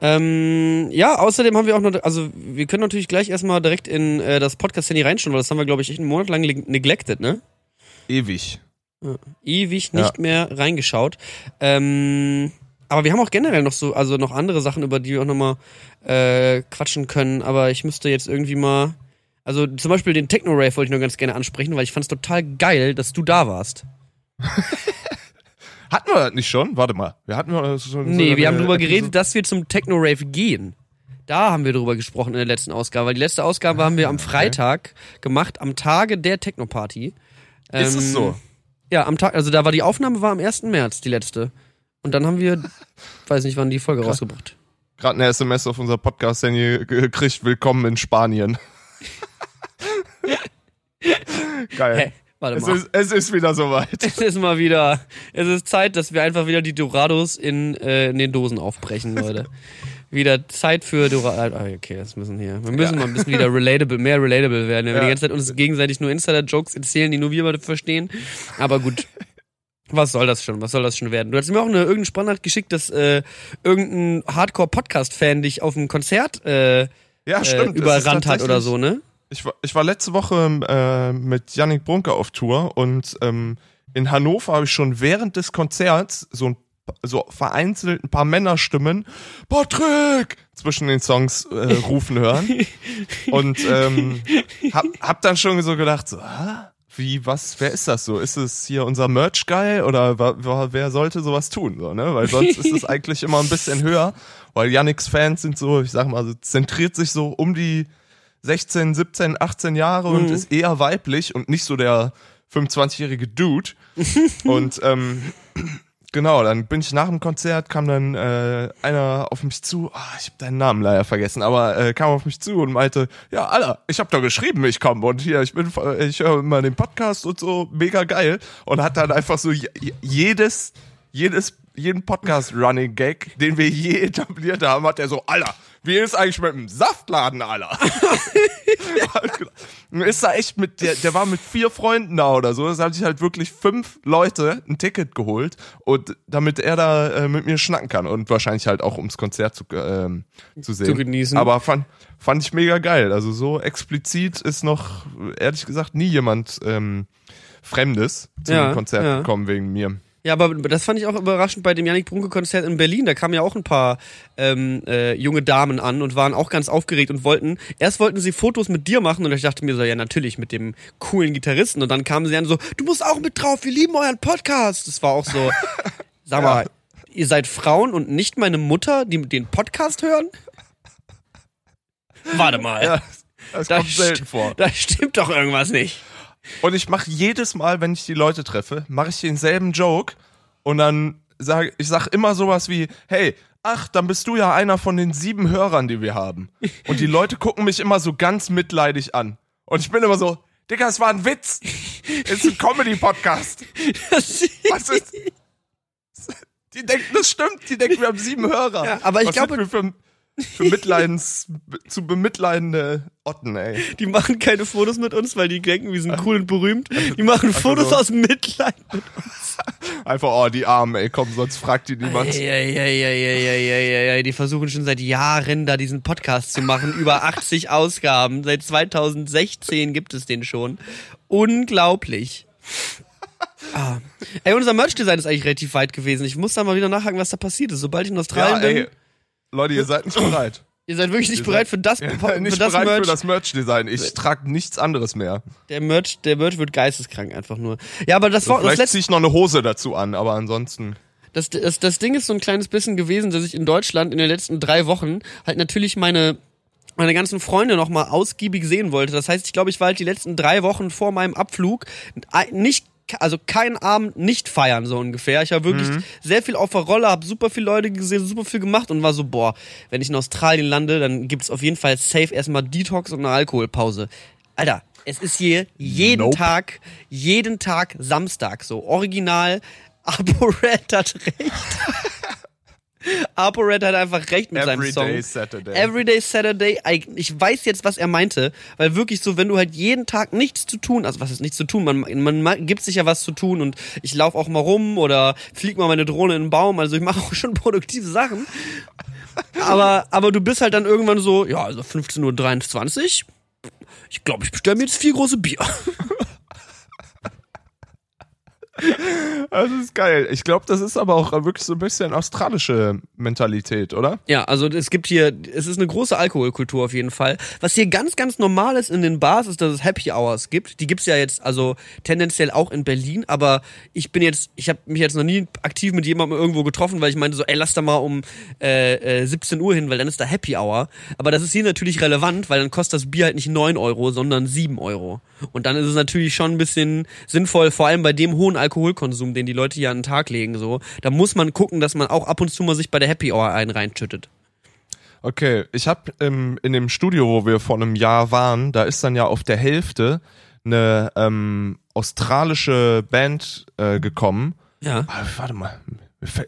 Speaker 2: Ähm, ja, außerdem haben wir auch noch, also wir können natürlich gleich erstmal direkt in äh, das Podcast-Handy reinschauen, weil das haben wir, glaube ich, echt einen Monat lang neglected, ne?
Speaker 1: Ewig.
Speaker 2: Ewig nicht mehr reingeschaut. Ähm, aber wir haben auch generell noch so, also noch andere Sachen, über die wir auch nochmal äh, quatschen können, aber ich müsste jetzt irgendwie mal. Also zum Beispiel den Techno-Rave wollte ich nur ganz gerne ansprechen, weil ich fand es total geil, dass du da warst.
Speaker 1: Hatten wir das nicht schon? Warte mal. Wir hatten wir so,
Speaker 2: Nee,
Speaker 1: so
Speaker 2: wir haben
Speaker 1: Episode-
Speaker 2: geredet, dass wir zum Techno-Rave gehen. Da haben wir drüber gesprochen in der letzten Ausgabe. Weil die letzte Ausgabe haben wir am Freitag gemacht, am Tage der Techno-Party.
Speaker 1: Ist
Speaker 2: Ähm,
Speaker 1: es so?
Speaker 2: Ja, am Tag, also da war die Aufnahme war am 1. März, die letzte. Und dann haben wir, weiß nicht, wann die Folge rausgebracht.
Speaker 1: gerade eine SMS auf unser Podcast-Handy gekriegt, willkommen in Spanien. Geil.
Speaker 2: Hä? Warte
Speaker 1: Es
Speaker 2: mal.
Speaker 1: ist, es ist wieder soweit.
Speaker 2: Es ist mal wieder, es ist Zeit, dass wir einfach wieder die Dorados in, äh, in den Dosen aufbrechen, Leute. wieder Zeit für Dorado. Ah, okay, das müssen hier. Wir müssen
Speaker 1: Ja.
Speaker 2: mal ein bisschen wieder relatable, mehr relatable werden. Wenn wir
Speaker 1: Ja.
Speaker 2: die ganze Zeit uns gegenseitig nur Insider-Jokes erzählen, die nur wir beide verstehen. Aber gut. Was soll das schon? Was soll das schon werden? Du hast mir auch eine irgendeine Sprachnachricht geschickt, dass äh, irgendein Hardcore-Podcast-Fan dich auf dem Konzert äh,
Speaker 1: Ja,
Speaker 2: äh,
Speaker 1: stimmt. ist
Speaker 2: überrannt hat oder so, ne?
Speaker 1: Ich war, ich war letzte Woche äh, mit Yannick Brunke auf Tour und ähm, in Hannover habe ich schon während des Konzerts so ein so vereinzelt ein paar Männerstimmen Patrick zwischen den Songs äh, rufen hören und ähm, hab, hab dann schon so gedacht so ah, wie was wer ist das so? Ist es hier unser Merch Guy oder wer sollte sowas tun so ne? Weil sonst ist es eigentlich immer ein bisschen höher weil Yannicks Fans sind so ich sag mal so zentriert sich so um die 16, 17, 18 Jahre und ist eher weiblich und nicht so der 25-jährige Dude. und ähm, genau, dann bin ich nach dem Konzert, kam dann äh, einer auf mich zu, ah, ich habe deinen Namen leider vergessen, aber äh, kam auf mich zu und meinte, ja, Alter, ich habe doch geschrieben, ich komme und hier, ich bin, ich höre immer den Podcast und so, mega geil. Und hat dann einfach so je- jedes, jedes, jeden Podcast-Running Gag, den wir je etabliert haben, hat er so, Alter, wie ist eigentlich mit dem Saftladen, Alter? ist da echt mit, der, der war mit vier Freunden da oder so. Das haben sich halt wirklich fünf Leute ein Ticket geholt und damit er da äh, mit mir schnacken kann und wahrscheinlich halt auch ums Konzert zu, ähm, zu sehen.
Speaker 2: Zu genießen.
Speaker 1: Aber fand, fand ich mega geil. Also so explizit ist noch, ehrlich gesagt, nie jemand ähm, Fremdes zu
Speaker 2: Ja,
Speaker 1: dem Konzert
Speaker 2: ja.
Speaker 1: gekommen wegen mir.
Speaker 2: Ja, aber das fand ich auch überraschend bei dem Yannick Brunke-Konzert in Berlin. Da kamen ja auch ein paar ähm, äh, junge Damen an und waren auch ganz aufgeregt und wollten, erst wollten sie Fotos mit dir machen und ich dachte mir so, ja natürlich, mit dem coolen Gitarristen. Und dann kamen sie an so, du musst auch mit drauf, wir lieben euren Podcast. Das war auch so, sag mal, ihr seid Frauen und nicht meine Mutter, die den Podcast hören? Warte mal,
Speaker 1: Ja, das
Speaker 2: da,
Speaker 1: kommt selten vor.
Speaker 2: da stimmt doch irgendwas nicht.
Speaker 1: Und ich mache jedes Mal, wenn ich die Leute treffe, mache ich denselben Joke und dann sage ich sag immer sowas wie, hey, ach, dann bist du ja einer von den sieben Hörern, die wir haben. Und die Leute gucken mich immer so ganz mitleidig an. Und ich bin immer so, Digga, es war ein Witz. Es ist ein Comedy-Podcast. Was ist? Die denken, das stimmt. Die denken, wir haben sieben Hörer.
Speaker 2: Ja, aber ich
Speaker 1: Was
Speaker 2: glaube-
Speaker 1: für, Mitleidens, zu bemitleidende Otten, ey.
Speaker 2: Die machen keine Fotos mit uns, weil die denken, wir sind cool und berühmt. Die machen Fotos aus Mitleid mit
Speaker 1: Einfach, oh, die Armen, ey, komm, sonst fragt die niemand.
Speaker 2: Eieieiei, Die versuchen schon seit Jahren da diesen Podcast zu machen. Über 80 Ausgaben. Seit 2016 gibt es den schon. Unglaublich. Ah. Ey, unser Merch-Design ist eigentlich relativ weit gewesen. Ich muss da mal wieder nachhaken, was da passiert ist. Sobald ich in
Speaker 1: Ja,
Speaker 2: Australien bin,
Speaker 1: ey, Leute, ihr seid nicht bereit.
Speaker 2: ihr seid wirklich nicht
Speaker 1: Ihr
Speaker 2: bereit für das,
Speaker 1: Ihr
Speaker 2: für
Speaker 1: nicht
Speaker 2: das
Speaker 1: bereit
Speaker 2: Merch.
Speaker 1: für das Merch-Design. Ich trage nichts anderes mehr.
Speaker 2: der Merch, der Merch wird geisteskrank einfach nur. Ja, aber das war das
Speaker 1: Vielleicht
Speaker 2: letzte
Speaker 1: ziehe ich noch eine Hose dazu an, aber ansonsten.
Speaker 2: Das, das, das Ding ist so ein kleines bisschen gewesen, dass ich in Deutschland in den letzten drei Wochen halt natürlich meine meine ganzen Freunde noch mal ausgiebig sehen wollte. Das heißt, ich glaube, ich war halt die letzten drei Wochen vor meinem Abflug nicht also keinen Abend nicht feiern so ungefähr. Ich war wirklich sehr viel auf der Rolle, habe super viele Leute gesehen, super viel gemacht und war so boah, wenn ich in Australien lande, dann gibt's auf jeden Fall safe erstmal Detox und eine Alkoholpause. Alter, es ist hier jeden
Speaker 1: Nope.
Speaker 2: Tag, jeden Tag Samstag so original. ApoRed hat recht. ApoRed hat einfach recht mit seinem Song.
Speaker 1: Everyday Saturday.
Speaker 2: Everyday Saturday. Ich weiß jetzt, was er meinte, weil wirklich so, wenn du halt jeden Tag nichts zu tun, also was ist nichts zu tun, man, man ma- gibt sich ja was zu tun und ich laufe auch mal rum oder flieg mal meine Drohne in den Baum, also ich mache auch schon produktive Sachen. Aber, aber du bist halt dann irgendwann so, ja, also 15.23 Uhr, ich glaube, ich bestelle mir jetzt vier große Bier.
Speaker 1: Das ist geil. Ich glaube, das ist aber auch wirklich so ein bisschen australische Mentalität, oder?
Speaker 2: Ja, also es gibt hier, es ist eine große Alkoholkultur auf jeden Fall. Was hier ganz, ganz normal ist in den Bars, ist, dass es Happy Hours gibt. Die gibt's ja jetzt also tendenziell auch in Berlin, aber ich bin jetzt, ich habe mich jetzt noch nie aktiv mit jemandem irgendwo getroffen, weil ich meinte so, ey, lass da mal um äh, äh, 17 Uhr hin, weil dann ist da Happy Hour. Aber das ist hier natürlich relevant, weil dann kostet das Bier halt nicht 9 Euro, sondern 7 Euro. Und dann ist es natürlich schon ein bisschen sinnvoll, vor allem bei dem hohen Alkoholkonsum, den die Leute hier an den Tag legen, so. Da muss man gucken, dass man auch ab und zu mal sich bei der Happy Hour einen reinschüttet.
Speaker 1: Okay, ich habe ähm, in dem Studio, wo wir vor einem Jahr waren, da ist dann ja auf der Hälfte eine ähm, australische Band äh, gekommen.
Speaker 2: Ja.
Speaker 1: Ah, warte mal,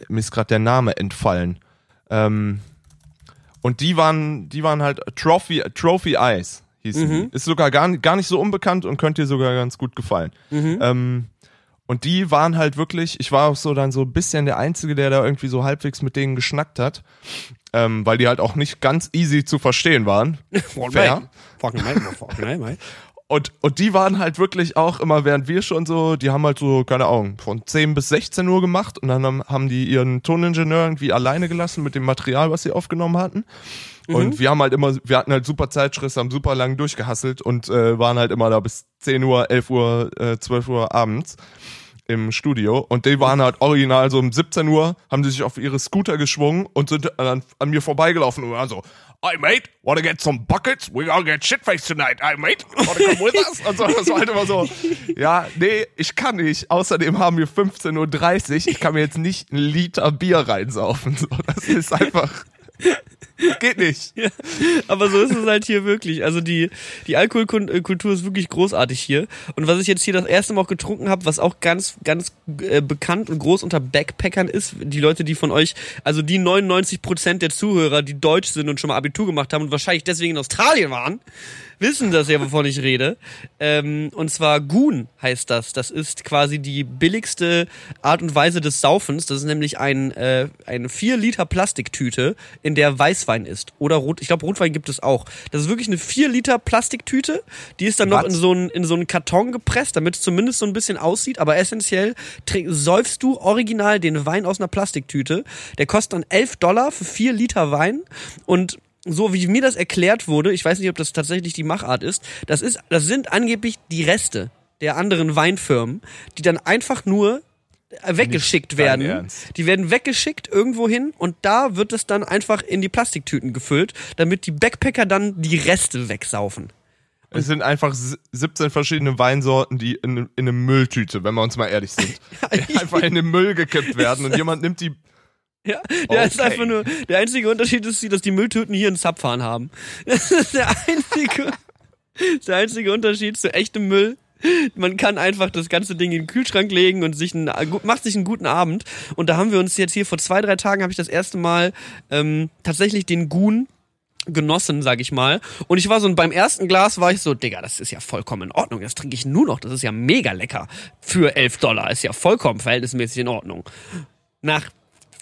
Speaker 1: mir ist gerade der Name entfallen. Ähm, und die waren, die waren halt Trophy, Trophy Eyes hießen die. Ist sogar gar, nicht- gar nicht so unbekannt und könnte dir sogar ganz gut gefallen. Ähm, und die waren halt wirklich, ich war auch so dann so ein bisschen der Einzige, der da irgendwie so halbwegs mit denen geschnackt hat. Ähm, weil die halt auch nicht ganz easy zu verstehen waren. Fair. Und, und die waren halt wirklich auch immer, während wir schon so, die haben halt so, keine Ahnung, von 10 bis 16 Uhr gemacht und dann haben, haben die ihren Toningenieur irgendwie alleine gelassen mit dem Material, was sie aufgenommen hatten. Und wir haben halt immer, wir hatten halt super Zeitstress, haben super lang durchgehasselt und äh, waren halt immer da bis 10 Uhr, 11 Uhr, äh, 12 Uhr abends im Studio und die waren halt original so um 17 Uhr, haben die sich auf ihre Scooter geschwungen und sind dann an mir vorbeigelaufen und waren so, Hey mate, wanna get some buckets? We gonna get shitfaced tonight. Hey mate, wanna come with us? Und so, das war halt immer so, ja, nee, ich kann nicht. Außerdem haben wir 15.30 Uhr, ich kann mir jetzt nicht einen Liter Bier reinsaufen. So, das ist einfach, geht nicht.
Speaker 2: Aber so ist es halt hier wirklich. Also die, die Alkoholkultur ist wirklich großartig hier. Und was ich jetzt hier das erste Mal auch getrunken habe, was auch ganz, ganz äh, bekannt und groß unter Backpackern ist, die Leute, die von euch, also die 99 Prozent der Zuhörer, die deutsch sind und schon mal Abitur gemacht haben und wahrscheinlich deswegen in Australien waren, wissen das ja, wovon ich rede. Ähm, und zwar Goon heißt das. Das ist quasi die billigste Art und Weise des Saufens. Das ist nämlich ein, äh, eine 4 Liter Plastiktüte, in der Weißwein ist. Oder Rot, ich glaube Rotwein gibt es auch. Das ist wirklich eine 4 Liter Plastiktüte. Die ist dann noch
Speaker 1: Was?
Speaker 2: in so einen in so einen Karton gepresst, damit es zumindest so ein bisschen aussieht. Aber essentiell trink- säufst du original den Wein aus einer Plastiktüte. Der kostet dann 11 Dollar für 4 Liter Wein. Und so wie mir das erklärt wurde, ich weiß nicht, ob das tatsächlich die Machart ist, das ist, das sind angeblich die Reste der anderen Weinfirmen, die dann einfach nur äh, weggeschickt werden. Die werden weggeschickt irgendwo hin und da wird es dann einfach in die Plastiktüten gefüllt, damit die Backpacker dann die Reste wegsaufen.
Speaker 1: Es sind einfach s- 17 verschiedene Weinsorten, die in, in eine Mülltüte, wenn wir uns mal ehrlich sind, einfach in den Müll gekippt werden und jemand nimmt die.
Speaker 2: Ja, der ist
Speaker 1: Okay.
Speaker 2: einfach nur, der einzige Unterschied ist, dass die Mülltüten hier einen Zapfhahn haben. Das ist der einzige, der einzige Unterschied zu echtem Müll. Man kann einfach das ganze Ding in den Kühlschrank legen und sich einen, macht sich einen guten Abend. Und da haben wir uns jetzt hier vor zwei, drei Tagen habe ich das erste Mal ähm, tatsächlich den Gun genossen, sag ich mal. Und ich war so, beim ersten Glas war ich so, Digga, das ist ja vollkommen in Ordnung. Das trinke ich nur noch. Das ist ja mega lecker. Für 11 Dollar. Ist ja vollkommen verhältnismäßig in Ordnung. Nach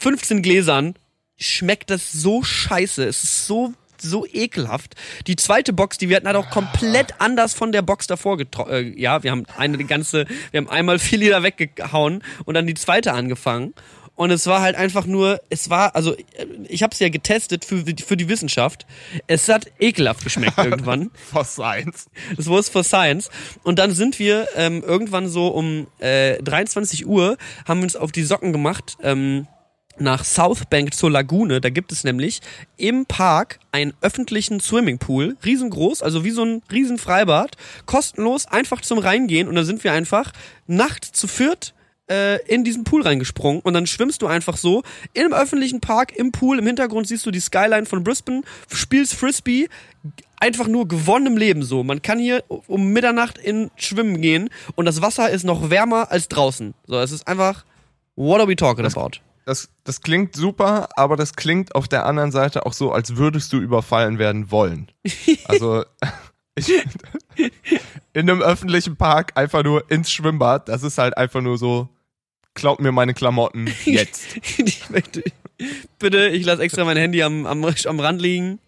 Speaker 2: 15 Gläsern schmeckt das so scheiße. Es ist so so ekelhaft. Die zweite Box, die wir hatten, hat auch komplett anders von der Box davor getroffen. Äh, ja, wir haben eine die ganze, wir haben einmal vier Liter weggehauen und dann die zweite angefangen. Und es war halt einfach nur, es war, also äh, ich habe es ja getestet für, für die Wissenschaft. Es hat ekelhaft geschmeckt irgendwann.
Speaker 1: For Science.
Speaker 2: Das was for Science. Und dann sind wir ähm, irgendwann so um äh, 23 Uhr, haben wir uns auf die Socken gemacht. Ähm, nach Southbank zur Lagune. Da gibt es nämlich im Park einen öffentlichen Swimmingpool, riesengroß, also wie so ein riesen Freibad, kostenlos, einfach zum Reingehen. Und da sind wir einfach nachts zu viert äh, in diesen Pool reingesprungen und dann schwimmst du einfach so im öffentlichen Park im Pool. Im Hintergrund siehst du die Skyline von Brisbane, spielst Frisbee, einfach nur gewonnenem Leben so. Man kann hier um Mitternacht in Schwimmen gehen und das Wasser ist noch wärmer als draußen. So, es ist einfach, what are we talking about?
Speaker 1: Das, das klingt super, aber das klingt auf der anderen Seite auch so, als würdest du überfallen werden wollen. Also ich, in einem öffentlichen Park einfach nur ins Schwimmbad, das ist halt einfach nur so, klaut mir meine Klamotten jetzt.
Speaker 2: ich möchte, bitte, ich lasse extra mein Handy am, am, am Rand liegen.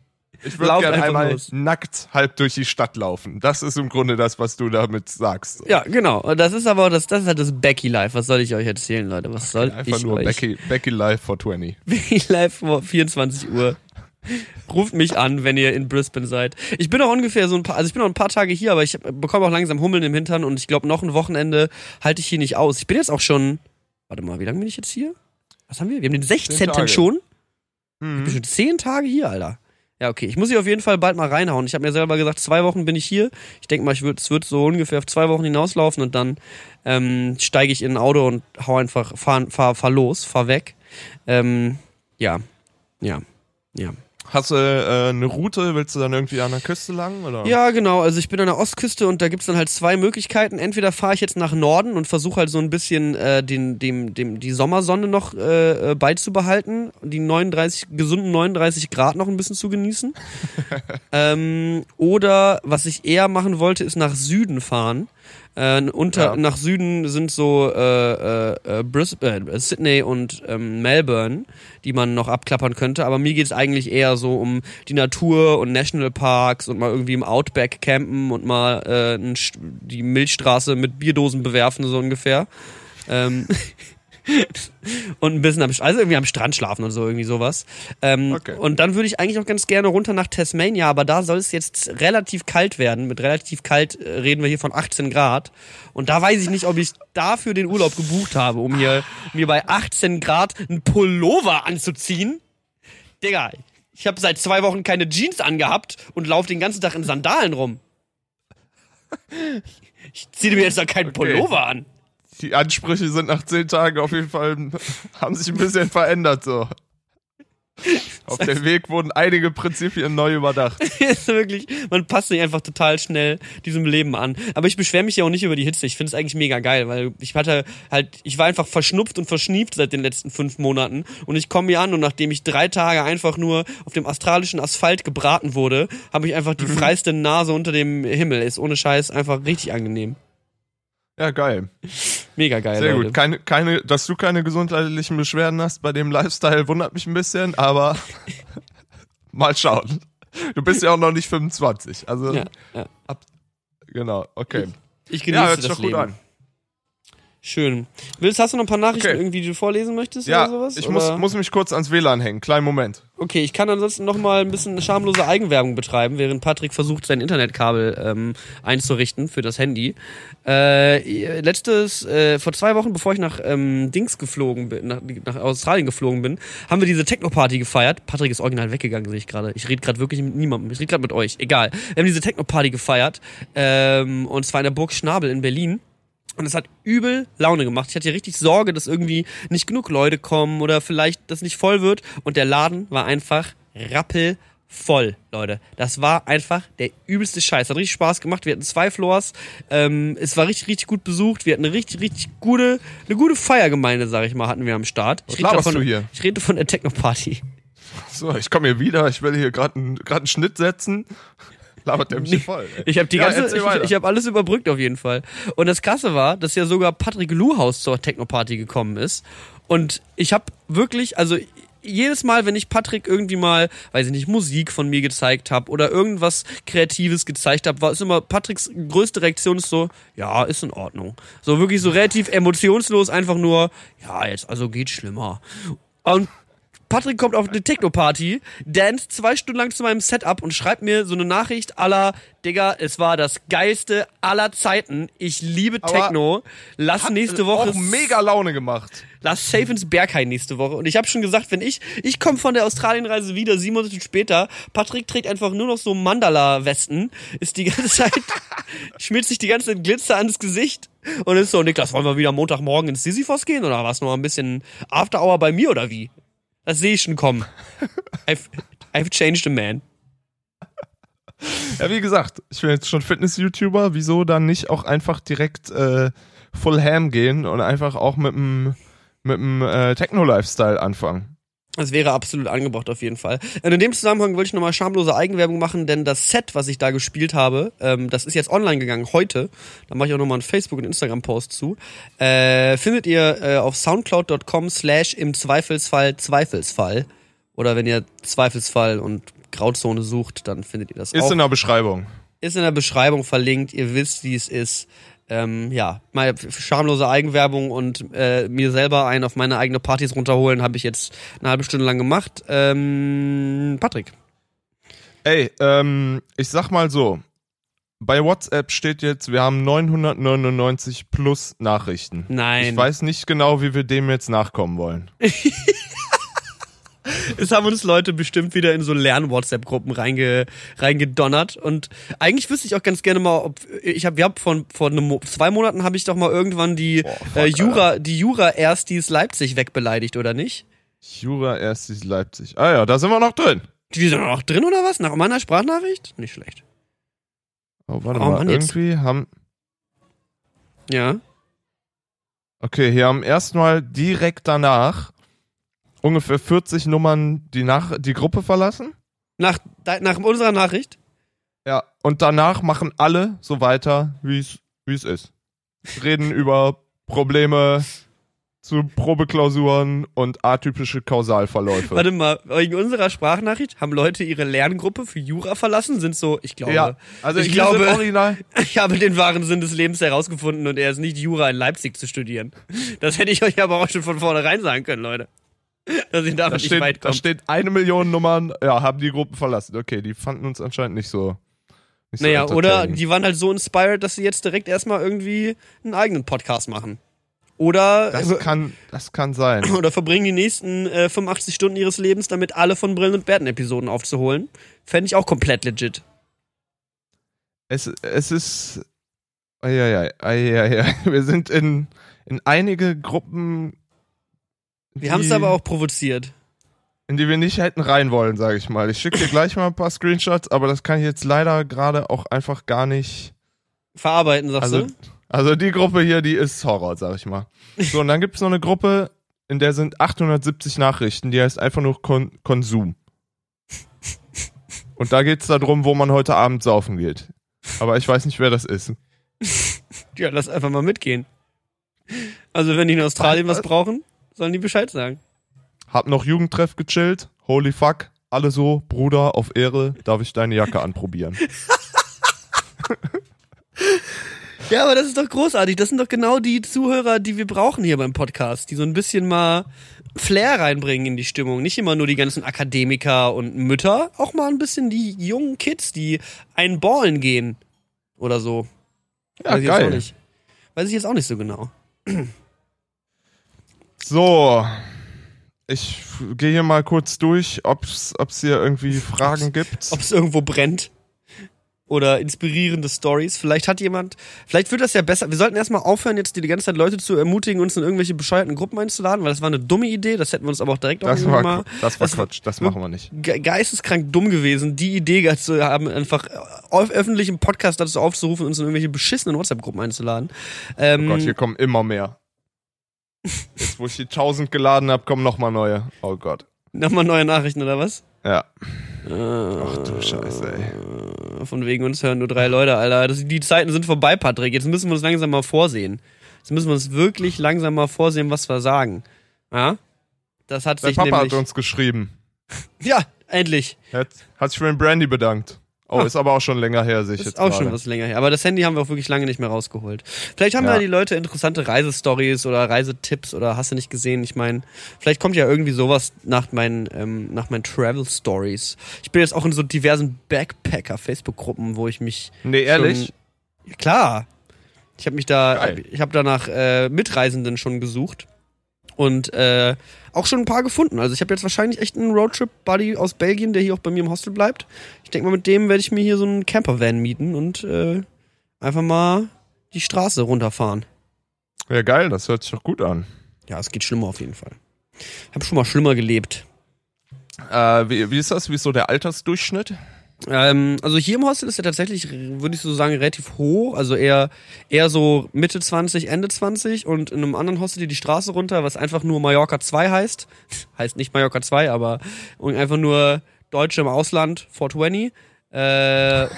Speaker 1: Ich würde gerne
Speaker 2: einfach
Speaker 1: einmal
Speaker 2: los.
Speaker 1: nackt halb durch die Stadt laufen. Das ist im Grunde das, was du damit sagst.
Speaker 2: Ja, genau. Und Das ist aber das, das ist halt das Becky Life. Was soll ich euch erzählen, Leute? Was soll
Speaker 1: Einfach
Speaker 2: ich
Speaker 1: nur
Speaker 2: euch?
Speaker 1: Becky, Becky Live for 20.
Speaker 2: Becky Live vor 24 Uhr. Ruft mich an, wenn ihr in Brisbane seid. Ich bin auch ungefähr so ein paar, also ich bin noch ein paar Tage hier, aber ich bekomme auch langsam Hummeln im Hintern und ich glaube, noch ein Wochenende halte ich hier nicht aus. Ich bin jetzt auch schon, warte mal, wie lange bin ich jetzt hier? Was haben wir? Wir haben den 16.
Speaker 1: Tage.
Speaker 2: schon.
Speaker 1: Mhm.
Speaker 2: Ich bin schon 10 Tage hier, Alter. Ja, okay. Ich muss hier auf jeden Fall bald mal reinhauen. Ich habe mir selber gesagt, zwei Wochen bin ich hier. Ich denke mal, ich würd, es wird so ungefähr auf zwei Wochen hinauslaufen und dann ähm, steige ich in ein Auto und hau einfach, fahr, fahr, fahr los, fahr weg. Ähm, ja, ja, ja.
Speaker 1: Hast du äh, eine Route? Willst du dann irgendwie an der Küste lang? Oder?
Speaker 2: Ja, genau. Also ich bin an der Ostküste und da gibt's dann halt zwei Möglichkeiten. Entweder fahre ich jetzt nach Norden und versuche halt so ein bisschen äh, den, dem, dem, die Sommersonne noch äh, äh, beizubehalten, die 39, gesunden 39 Grad noch ein bisschen zu genießen. ähm, oder was ich eher machen wollte, ist nach Süden fahren. Äh, unter,
Speaker 1: Ja.
Speaker 2: Nach Süden sind so äh, äh, äh, Brisbane, äh, Sydney und ähm, Melbourne, die man noch abklappern könnte. Aber mir geht's eigentlich eher so um die Natur und Nationalparks und mal irgendwie im Outback campen und mal äh, die Milchstraße mit Bierdosen bewerfen, so ungefähr. Ähm, und ein bisschen am, also irgendwie am Strand schlafen und so, irgendwie sowas. Ähm,
Speaker 1: Okay.
Speaker 2: Und dann würde ich eigentlich auch ganz gerne runter nach Tasmania, aber da soll es jetzt relativ kalt werden. Mit relativ kalt äh, reden wir hier von 18 Grad. Und da weiß ich nicht, ob ich dafür den Urlaub gebucht habe, um hier mir bei 18 Grad einen Pullover anzuziehen. Digga, ich habe seit zwei Wochen keine Jeans angehabt und laufe den ganzen Tag in Sandalen rum. Ich ziehe mir jetzt da keinen
Speaker 1: Okay.
Speaker 2: Pullover an.
Speaker 1: Die Ansprüche sind nach zehn Tagen auf jeden Fall, haben sich ein bisschen verändert so. Auf dem Weg wurden einige Prinzipien neu überdacht.
Speaker 2: ist wirklich, man passt sich einfach total schnell diesem Leben an. Aber ich beschwere mich ja auch nicht über die Hitze. Ich finde es eigentlich mega geil, weil ich hatte halt, ich war einfach verschnupft und verschnieft seit den letzten fünf Monaten. Und ich komme hier an und nachdem ich drei Tage einfach nur auf dem australischen Asphalt gebraten wurde, habe ich einfach die freiste Nase unter dem Himmel. Ist ohne Scheiß einfach richtig angenehm.
Speaker 1: Ja, geil.
Speaker 2: Mega geil.
Speaker 1: Sehr
Speaker 2: Leute.
Speaker 1: gut. Keine, keine, dass du keine gesundheitlichen Beschwerden hast bei dem Lifestyle wundert mich ein bisschen, aber mal schauen. Du bist ja auch noch nicht 25. Also,
Speaker 2: Ja, ja.
Speaker 1: genau, okay.
Speaker 2: Ich genieße
Speaker 1: Ja, hört sich
Speaker 2: das
Speaker 1: doch gut
Speaker 2: Leben.
Speaker 1: an.
Speaker 2: Schön. Willst, hast du noch ein paar Nachrichten
Speaker 1: Okay.
Speaker 2: irgendwie, die du vorlesen möchtest
Speaker 1: Ja,
Speaker 2: oder sowas?
Speaker 1: ich muss, muss mich kurz ans WLAN hängen. Kleinen Moment.
Speaker 2: Okay, ich kann ansonsten noch mal ein bisschen schamlose Eigenwerbung betreiben, während Patrick versucht, sein Internetkabel ähm, einzurichten für das Handy. Äh, letztes, äh, vor zwei Wochen, bevor ich nach ähm, Dings geflogen bin, nach, nach Australien geflogen bin, haben wir diese Techno-Party gefeiert. Patrick ist original weggegangen, sehe ich gerade. Ich rede gerade wirklich mit niemandem. Ich rede gerade mit euch. Egal. Wir haben diese Techno-Party gefeiert. Ähm, und zwar in der Burg Schnabel in Berlin. Und es hat übel Laune gemacht. Ich hatte ja richtig Sorge, dass irgendwie nicht genug Leute kommen oder vielleicht das nicht voll wird. Und der Laden war einfach rappelvoll, Leute. Das war einfach der übelste Scheiß. Hat richtig Spaß gemacht. Wir hatten zwei Floors. Ähm, es war richtig, richtig gut besucht. Wir hatten eine richtig, richtig gute, eine gute Feiergemeinde, sag ich mal, hatten wir am Start.
Speaker 1: Was
Speaker 2: Ich rede davon-
Speaker 1: du hier?
Speaker 2: Ich rede von der Techno-Party.
Speaker 1: So, ich komme hier wieder. Ich will hier gerade einen, grad einen Schnitt setzen. Labert der mich voll. ey.
Speaker 2: Ich habe die
Speaker 1: Ja,
Speaker 2: ganze, ich, ich habe alles überbrückt auf jeden Fall. Und das Krasse war, dass ja sogar Patrick Luhaus zur Techno-Party gekommen ist. Und ich habe wirklich, also jedes Mal, wenn ich Patrick irgendwie mal, weiß ich nicht, Musik von mir gezeigt habe oder irgendwas Kreatives gezeigt habe, war es immer Patricks größte Reaktion ist so, ja, ist in Ordnung. So wirklich so relativ emotionslos, einfach nur, ja, jetzt also geht schlimmer. Und Patrick kommt auf eine Techno-Party, dance zwei Stunden lang zu meinem Setup und schreibt mir so eine Nachricht aller, Digga, es war das geilste aller Zeiten. Ich liebe
Speaker 1: Aber
Speaker 2: Techno. Lass nächste Woche
Speaker 1: Auch mega Laune gemacht.
Speaker 2: Lass safe ins Berghain nächste Woche. Und ich habe schon gesagt, wenn ich, ich komme von der Australienreise wieder, sieben Monate später, Patrick trägt einfach nur noch so Mandala-Westen, ist die ganze Zeit, schmiert sich die ganze Zeit Glitzer ans Gesicht und ist so, Niklas, wollen wir wieder Montagmorgen ins Sisyphos gehen oder was noch ein bisschen After Hour bei mir oder wie? Das sehe ich schon kommen. I've, I've changed a man.
Speaker 1: Ja, wie gesagt, ich bin jetzt schon Fitness-YouTuber. Wieso dann nicht auch einfach direkt äh, full ham gehen und einfach auch mit dem mit äh, Techno-Lifestyle anfangen?
Speaker 2: Das wäre absolut angebracht auf jeden Fall. Und in dem Zusammenhang wollte ich nochmal schamlose Eigenwerbung machen, denn das Set, was ich da gespielt habe, ähm, das ist jetzt online gegangen heute. Da mache ich auch nochmal einen Facebook- und Instagram-Post zu. Äh, findet ihr äh, auf soundcloud.com slash im Zweifelsfall Zweifelsfall. Oder wenn ihr Zweifelsfall und Grauzone sucht, dann findet ihr das
Speaker 1: Ist
Speaker 2: auch.
Speaker 1: in der Beschreibung.
Speaker 2: Ist in der Beschreibung verlinkt. Ihr wisst, wie es ist. Ähm, ja, meine schamlose Eigenwerbung und äh, mir selber einen auf meine eigene Partys runterholen, habe ich jetzt eine halbe Stunde lang gemacht. Ähm, Patrick.
Speaker 1: Ey, ähm, ich sag mal so. Bei WhatsApp steht jetzt, wir haben 999 plus Nachrichten.
Speaker 2: Nein.
Speaker 1: Ich weiß nicht genau, wie wir dem jetzt nachkommen wollen.
Speaker 2: Es haben uns Leute bestimmt wieder in so Lern-WhatsApp-Gruppen reinge, reingedonnert. Und eigentlich wüsste ich auch ganz gerne mal, ob ich habe, wir haben vor, vor einem, zwei Monaten habe ich doch mal irgendwann die
Speaker 1: Boah, fuck,
Speaker 2: äh, Jura, die Jura Erstis Leipzig wegbeleidigt, oder nicht?
Speaker 1: Jura Erstis Leipzig. Ah ja, da sind wir noch drin.
Speaker 2: Die sind noch drin oder was? Nach meiner Sprachnachricht? Nicht schlecht.
Speaker 1: Oh, warte
Speaker 2: Oh,
Speaker 1: mal,
Speaker 2: Mann, jetzt-
Speaker 1: irgendwie haben.
Speaker 2: Ja.
Speaker 1: Okay, hier haben erstmal direkt danach ungefähr 40 Nummern die, nach, die Gruppe verlassen.
Speaker 2: Nach, nach unserer Nachricht?
Speaker 1: Ja. Und danach machen alle so weiter, wie es ist. Reden über Probleme zu Probeklausuren und atypische Kausalverläufe.
Speaker 2: Warte mal, wegen unserer Sprachnachricht haben Leute ihre Lerngruppe für Jura verlassen, sind so, ich glaube,
Speaker 1: ja, also
Speaker 2: ich glaube-
Speaker 1: original.
Speaker 2: ich habe den wahren Sinn des Lebens herausgefunden und er ist nicht Jura in Leipzig zu studieren. Das hätte ich euch aber auch schon von vornherein sagen können, Leute. Dass ich
Speaker 1: Da
Speaker 2: damit nicht
Speaker 1: steht,
Speaker 2: weit
Speaker 1: da
Speaker 2: komme.
Speaker 1: steht eine Million Nummern, ja, haben die Gruppen verlassen. Okay, die fanden uns anscheinend nicht so. Nicht
Speaker 2: Naja,
Speaker 1: so
Speaker 2: oder die waren halt so inspired, dass sie jetzt direkt erstmal irgendwie einen eigenen Podcast machen. Oder,
Speaker 1: Das kann, das kann sein.
Speaker 2: oder verbringen die nächsten äh, 85 Stunden ihres Lebens damit, alle von Brillen und Bärten-Episoden aufzuholen. Fände ich auch komplett legit.
Speaker 1: Es, es ist. Eieiei, eieiei. Wir sind in, in einige Gruppen.
Speaker 2: Wir haben es aber auch provoziert.
Speaker 1: In die wir nicht hätten rein wollen, sage ich mal. Ich schicke dir gleich mal ein paar Screenshots, aber das kann ich jetzt leider gerade auch einfach gar nicht.
Speaker 2: Verarbeiten, sagst
Speaker 1: Also,
Speaker 2: du?
Speaker 1: also die Gruppe hier, die ist Horror, sag ich mal. So, und dann gibt's noch eine Gruppe, in der sind 870 Nachrichten, die heißt einfach nur Kon Konsum. Und da geht's darum, wo man heute Abend saufen geht. Aber ich weiß nicht, wer das ist.
Speaker 2: Ja, lass einfach mal mitgehen. Also, wenn die in Australien was
Speaker 1: Was?
Speaker 2: brauchen, sollen die Bescheid sagen.
Speaker 1: Hab noch Jugendtreff gechillt. Holy fuck. Alle so, Bruder, auf Ehre, darf ich deine Jacke anprobieren.
Speaker 2: Ja, aber das ist doch großartig. Das sind doch genau die Zuhörer, die wir brauchen hier beim Podcast, die so ein bisschen mal Flair reinbringen in die Stimmung. Nicht immer nur die ganzen Akademiker und Mütter, auch mal ein bisschen die jungen Kids, die einen Ballen gehen oder so.
Speaker 1: Ja,
Speaker 2: Weiß ich jetzt auch
Speaker 1: geil.
Speaker 2: nicht. Weiß ich jetzt auch nicht so genau.
Speaker 1: So. Ich gehe hier mal kurz durch, ob's, ob's hier irgendwie Fragen gibt.
Speaker 2: Ob es irgendwo brennt. Oder inspirierende Stories. Vielleicht hat jemand, vielleicht wird das ja besser. Wir sollten erstmal aufhören, jetzt die, ganze Zeit Leute zu ermutigen, uns in irgendwelche bescheuerten Gruppen einzuladen, weil das war eine dumme Idee. Das hätten wir uns aber auch direkt
Speaker 1: Das
Speaker 2: auch
Speaker 1: war,
Speaker 2: mal.
Speaker 1: das war
Speaker 2: das-
Speaker 1: Quatsch, das machen wir nicht.
Speaker 2: ge- geisteskrank dumm gewesen, die Idee zu haben, einfach auf öffentlichem Podcast dazu aufzurufen, uns in irgendwelche beschissenen WhatsApp-Gruppen einzuladen. Ähm,
Speaker 1: Oh Gott, hier kommen immer mehr. Jetzt, wo ich die 1000 geladen habe, kommen noch mal neue. Oh Gott.
Speaker 2: Nochmal neue Nachrichten oder was?
Speaker 1: Ja.
Speaker 2: Ach
Speaker 1: Ach du Scheiße, ey.
Speaker 2: Von wegen uns hören nur drei Leute, Alter. Das, die Zeiten sind vorbei, Patrick. Jetzt müssen wir uns langsam mal vorsehen. Jetzt müssen wir uns wirklich langsam mal vorsehen, was wir sagen. Ja? Das hat
Speaker 1: Dein
Speaker 2: sich
Speaker 1: Papa
Speaker 2: nämlich...
Speaker 1: hat uns geschrieben.
Speaker 2: ja, endlich.
Speaker 1: Hat, hat sich für den Brandy bedankt. Oh, ist aber auch schon länger her, sehe ich
Speaker 2: Das
Speaker 1: jetzt
Speaker 2: ist auch
Speaker 1: gerade.
Speaker 2: schon was länger her. Aber das Handy haben wir auch wirklich lange nicht mehr rausgeholt. Vielleicht haben
Speaker 1: Ja.
Speaker 2: ja die Leute interessante Reisestories oder Reisetipps oder hast du nicht gesehen? Ich meine, vielleicht kommt ja irgendwie sowas nach meinen, ähm, nach meinen Travel Stories. Ich bin jetzt auch in so diversen Backpacker-Facebook-Gruppen, wo ich mich.
Speaker 1: Nee, ehrlich?
Speaker 2: Ja, klar. Ich habe mich da,
Speaker 1: Geil.
Speaker 2: ich habe da nach äh, Mitreisenden schon gesucht und äh, auch schon ein paar gefunden. Also ich habe jetzt wahrscheinlich echt einen Roadtrip-Buddy aus Belgien, der hier auch bei mir im Hostel bleibt. Ich denke mal, mit dem werde ich mir hier so einen Campervan mieten und äh, einfach mal die Straße runterfahren.
Speaker 1: Ja, geil, das hört sich doch gut an.
Speaker 2: Ja, es geht schlimmer auf jeden Fall. Ich habe schon mal schlimmer gelebt.
Speaker 1: Äh, wie, wie ist das? Wie ist so der Altersdurchschnitt?
Speaker 2: Ähm, also hier im Hostel ist er tatsächlich, würde ich so sagen, relativ hoch. Also eher, eher so Mitte 20, Ende 20 und in einem anderen Hostel die Straße runter, was einfach nur Mallorca 2 heißt. heißt nicht Mallorca 2, aber einfach nur Deutsche im Ausland 420. Äh,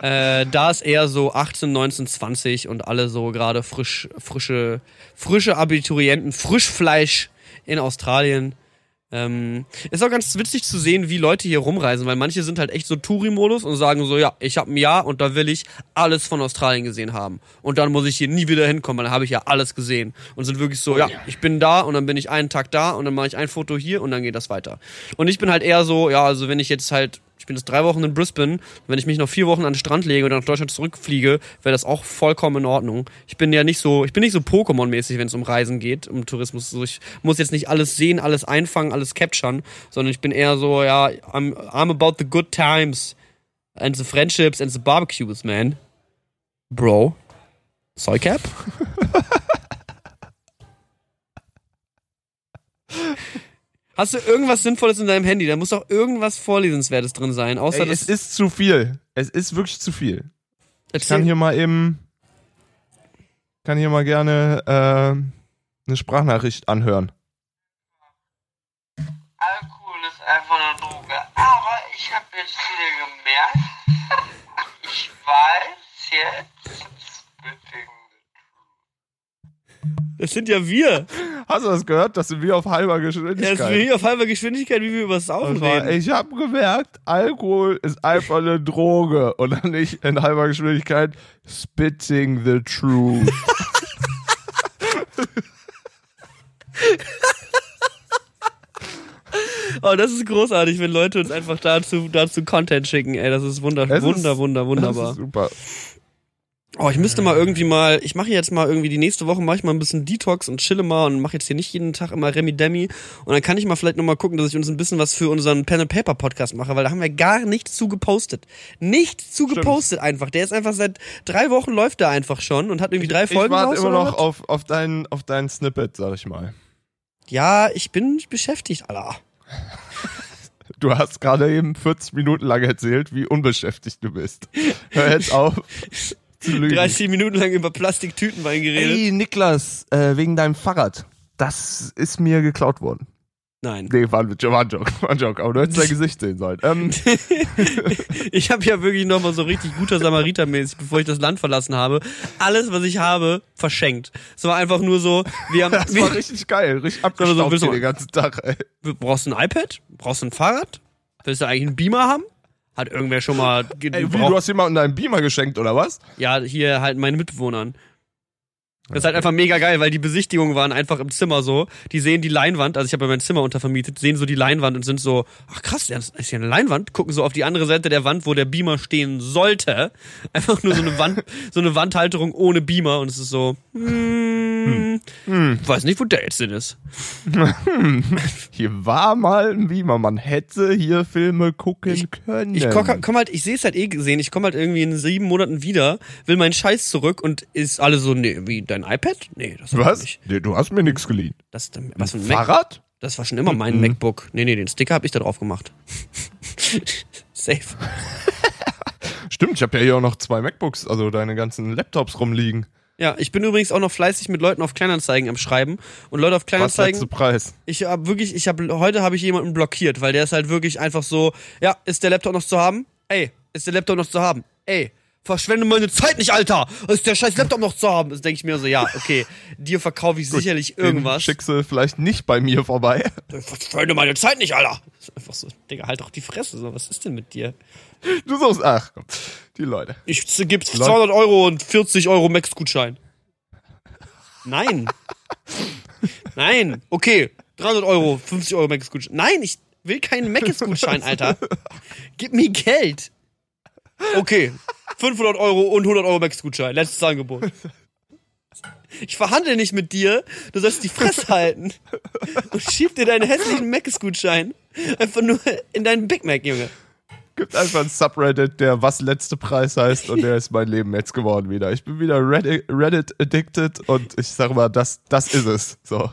Speaker 2: äh, da ist eher so 18, 19, 20 und alle so gerade frisch, frische, frische Abiturienten, Frischfleisch in Australien. Ähm, ist auch ganz witzig zu sehen, wie Leute hier rumreisen, weil manche sind halt echt so Touri-Modus und sagen so, ja, ich habe ein Jahr und da will ich alles von Australien gesehen haben. Und dann muss ich hier nie wieder hinkommen, weil dann habe ich ja alles gesehen. Und sind wirklich so, ja, ich bin da und dann bin ich einen Tag da und dann mache ich ein Foto hier und dann geht das weiter. Und ich bin halt eher so, ja, also wenn ich jetzt halt, bin jetzt drei Wochen in Brisbane, wenn ich mich noch vier Wochen an den Strand lege und dann nach Deutschland zurückfliege, wäre das auch vollkommen in Ordnung. Ich bin ja nicht so, ich bin nicht so Pokémon-mäßig, wenn es um Reisen geht, um Tourismus. So, ich muss jetzt nicht alles sehen, alles einfangen, alles capturen, sondern ich bin eher so, ja, I'm, I'm about the good times and the friendships and the barbecues, man. Bro. Soy cap? Hast du irgendwas Sinnvolles in deinem Handy? Da muss doch irgendwas Vorlesenswertes drin sein, außer
Speaker 1: Ey,
Speaker 2: das.
Speaker 1: es ist zu viel. Es ist wirklich zu viel. Ich
Speaker 2: Erzähl-
Speaker 1: kann hier mal eben, kann hier mal gerne äh, eine Sprachnachricht anhören.
Speaker 3: Alkohol ist einfach eine Droge. Aber ich habe jetzt wieder gemerkt, ich weiß jetzt,
Speaker 2: das sind ja wir.
Speaker 1: Hast du das gehört? Das sind wir auf halber
Speaker 2: Ja, das
Speaker 1: Geschwindigkeit.
Speaker 2: ist wie auf halber Geschwindigkeit, wie wir über das Saufen
Speaker 1: zwar,
Speaker 2: reden.
Speaker 1: ich habe gemerkt, Alkohol ist einfach eine Droge und dann nicht in halber Geschwindigkeit spitting the truth.
Speaker 2: Oh, das ist großartig, wenn Leute uns einfach dazu, dazu Content schicken. Ey, das ist wunder,
Speaker 1: Es
Speaker 2: wunder,
Speaker 1: ist-
Speaker 2: wunder,
Speaker 1: Das
Speaker 2: wunderbar.
Speaker 1: ist super.
Speaker 2: Oh, ich müsste mal irgendwie mal, ich mache jetzt mal irgendwie die nächste Woche mache ich mal ein bisschen Detox und chille mal und mache jetzt hier nicht jeden Tag immer Remi Demi und dann kann ich mal vielleicht noch mal gucken, dass ich uns ein bisschen was für unseren Pen and Paper Podcast mache, weil da haben wir gar nichts zu gepostet. Nichts zu gepostet einfach. Der ist einfach seit drei Wochen läuft der einfach schon und hat irgendwie drei
Speaker 1: Ich
Speaker 2: Folgen
Speaker 1: warte
Speaker 2: raus
Speaker 1: immer noch auf, auf deinen auf deinen Snippet, sag ich mal.
Speaker 2: Ja, ich bin beschäftigt, Alter.
Speaker 1: Du hast gerade eben 40 Minuten lang erzählt, wie unbeschäftigt du bist. Hör jetzt auf zu lügen.
Speaker 2: 30 Minuten lang über Plastiktütenwein geredet.
Speaker 1: Ey, Niklas, äh, wegen deinem Fahrrad. Das ist mir geklaut worden.
Speaker 2: Nein.
Speaker 1: Nee, war ein, war ein Joke, war ein Joke. Aber du hättest dein Gesicht sehen sollen. Ähm,
Speaker 2: Ich habe ja wirklich nochmal so richtig guter Samariter-mäßig, bevor ich das Land verlassen habe, alles, was ich habe, verschenkt. Es war einfach nur so, wir haben,
Speaker 1: das
Speaker 2: wir,
Speaker 1: war richtig geil, richtig
Speaker 2: so
Speaker 1: abgestaubt
Speaker 2: mal-
Speaker 1: den ganzen Tag. Ey.
Speaker 2: brauchst du ein iPad? Brauchst du ein Fahrrad? Willst du eigentlich einen Beamer haben? Hat irgendwer schon mal
Speaker 1: Ey, wie, du hast jemandem deinen Beamer geschenkt, oder was?
Speaker 2: Ja, hier halt meine Mitbewohnern. Das ist halt einfach mega geil, weil die Besichtigungen waren einfach im Zimmer so. Die sehen die Leinwand, also ich habe ja mein Zimmer untervermietet, sehen so die Leinwand und sind so, ach krass, das ist ja eine Leinwand. Gucken so auf die andere Seite der Wand, wo der Beamer stehen sollte. Einfach nur so eine Wand, so eine Wandhalterung ohne Beamer und es ist so, hm, weiß nicht, wo der jetzt denn ist.
Speaker 1: Hier war mal ein Beamer. Man hätte hier Filme gucken können.
Speaker 2: Ich komm, komm halt, ich sehe es halt eh gesehen, ich komme halt irgendwie in sieben Monaten wieder, will meinen Scheiß zurück und ist alle so, nee, wie dein iPad? Nee, das ich
Speaker 1: was?
Speaker 2: nicht.
Speaker 1: Nee, du hast mir nichts geliehen.
Speaker 2: Das, was für ein Mac?
Speaker 1: Fahrrad?
Speaker 2: Das war schon immer mein
Speaker 1: Mhm.
Speaker 2: MacBook. Nee, nee, den Sticker habe ich da drauf gemacht. Safe.
Speaker 1: Stimmt, ich habe ja hier auch noch zwei MacBooks, also deine ganzen Laptops rumliegen.
Speaker 2: Ja, ich bin übrigens auch noch fleißig mit Leuten auf Kleinanzeigen am Schreiben und Leute auf
Speaker 1: Was
Speaker 2: Kleinanzeigen.
Speaker 1: letzte Preis?
Speaker 2: Ich habe wirklich, ich habe heute habe ich jemanden blockiert, weil der ist halt wirklich einfach so, ja, ist der Laptop noch zu haben? Ey, ist der Laptop noch zu haben? Ey, verschwende meine Zeit nicht, Alter! Ist der scheiß Laptop noch zu haben? Das denke ich mir so, ja, okay, dir verkaufe ich sicherlich
Speaker 1: Den
Speaker 2: irgendwas.
Speaker 1: Schickst du vielleicht nicht bei mir vorbei.
Speaker 2: Verschwende meine Zeit nicht, Alter! Das ist einfach so, Digga, halt doch die Fresse, so, was ist denn mit dir?
Speaker 1: Du suchst, ach, komm, die Leute.
Speaker 2: Ich gebe 200 Euro und 40 Euro Max-Gutschein. Nein. Nein. Okay. 300 Euro, 50 Euro Max-Gutschein. Nein, ich will keinen Max-Gutschein, Alter. Gib mir Geld. Okay. 500 Euro und 100 Euro Max-Gutschein. Letztes Angebot. Ich verhandle nicht mit dir. Du sollst die Fresse halten. Und schieb dir deinen hässlichen Max-Gutschein einfach nur in deinen Big Mac, Junge.
Speaker 1: Gibt einfach ein Subreddit, der was letzte Preis heißt und der ist mein Leben jetzt geworden wieder. Ich bin wieder Reddit, Reddit addicted und ich sag mal, das, das ist es. So.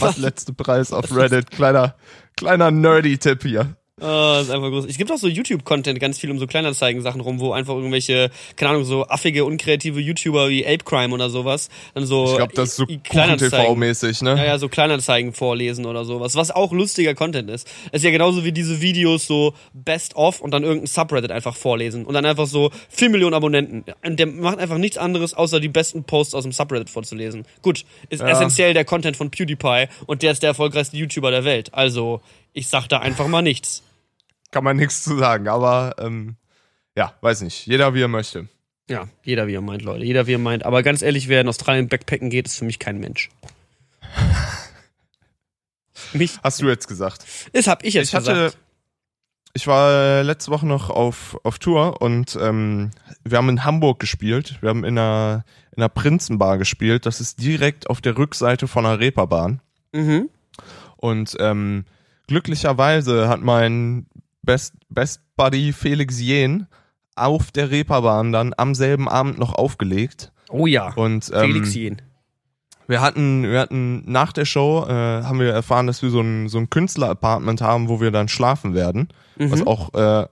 Speaker 1: Was letzte Preis auf Reddit. Kleiner, kleiner Nerdy-Tipp hier.
Speaker 2: Oh, ist einfach groß. Es gibt auch so YouTube-Content ganz viel um so Kleinanzeigen-Sachen rum, wo einfach irgendwelche, keine Ahnung, so affige, unkreative YouTuber wie Ape Crime oder sowas, dann so
Speaker 1: Ich glaube, das ist so Kuchen-TV-mäßig, ne?
Speaker 2: Ja, ja, so Kleinanzeigen vorlesen oder sowas, was auch lustiger Content ist. Es ist ja genauso wie diese Videos so Best of und dann irgendein Subreddit einfach vorlesen und dann einfach so 4 Millionen Abonnenten. Und der macht einfach nichts anderes, außer die besten Posts aus dem Subreddit vorzulesen. Gut, ist
Speaker 1: Ja.
Speaker 2: essentiell der Content von PewDiePie und der ist der erfolgreichste YouTuber der Welt. Also, ich sag da einfach mal nichts.
Speaker 1: Kann man nichts zu sagen, aber ähm, ja, weiß nicht. Jeder wie er möchte.
Speaker 2: Ja, jeder wie er meint, Leute. Jeder wie er meint. Aber ganz ehrlich, wer in Australien Backpacken geht, ist für mich kein Mensch. mich,
Speaker 1: Hast du jetzt gesagt.
Speaker 2: das hab ich jetzt
Speaker 1: Ich hatte,
Speaker 2: gesagt.
Speaker 1: ich war letzte Woche noch auf, auf Tour und ähm, wir haben in Hamburg gespielt. Wir haben in einer, in einer Prinzenbar gespielt. Das ist direkt auf der Rückseite von einer Reeperbahn.
Speaker 2: Mhm.
Speaker 1: Und ähm, glücklicherweise hat mein Best, Best Buddy Felix Jen auf der Reeperbahn dann am selben Abend noch aufgelegt.
Speaker 2: Oh ja.
Speaker 1: Und ähm,
Speaker 2: Felix Jen.
Speaker 1: wir hatten, wir hatten nach der Show, äh, haben wir erfahren, dass wir so ein, so ein Künstler-Apartment haben, wo wir dann schlafen werden. Was auch äh,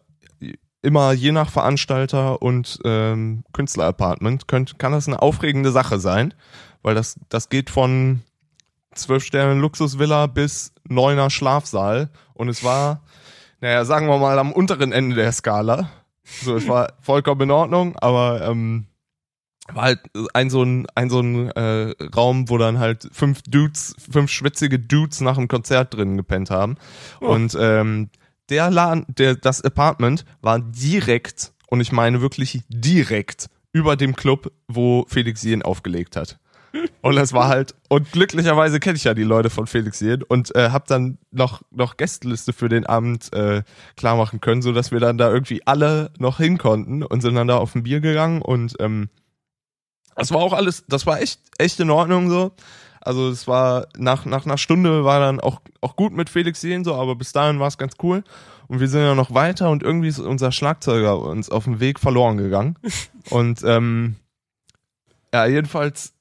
Speaker 1: immer je nach Veranstalter und ähm, Künstler-Apartment könnt, kann das eine aufregende Sache sein, weil das, das geht von zwölf Sterne Luxusvilla bis neuner Schlafsaal und es war, naja, sagen wir mal am unteren Ende der Skala. So, es war vollkommen in Ordnung, aber ähm, war halt ein so ein, ein so ein äh, Raum, wo dann halt fünf Dudes, fünf schwitzige Dudes nach dem Konzert drin gepennt haben. Und ähm, der Laden, der, das Apartment war direkt, und ich meine wirklich direkt, über dem Club, wo Felix Jen aufgelegt hat. Und das war halt, und glücklicherweise kenne ich ja die Leute von Felix Jen und äh, habe dann noch, noch Gästeliste für den Abend äh, klar machen können, so dass wir dann da irgendwie alle noch hin konnten und sind dann da auf ein Bier gegangen und ähm, das war auch alles, das war echt, echt in Ordnung so. Also es war nach, nach einer Stunde war dann auch, auch gut mit Felix sehen so, aber bis dahin war es ganz cool. Und wir sind ja noch weiter und irgendwie ist unser Schlagzeuger uns auf dem Weg verloren gegangen. und ähm, ja, jedenfalls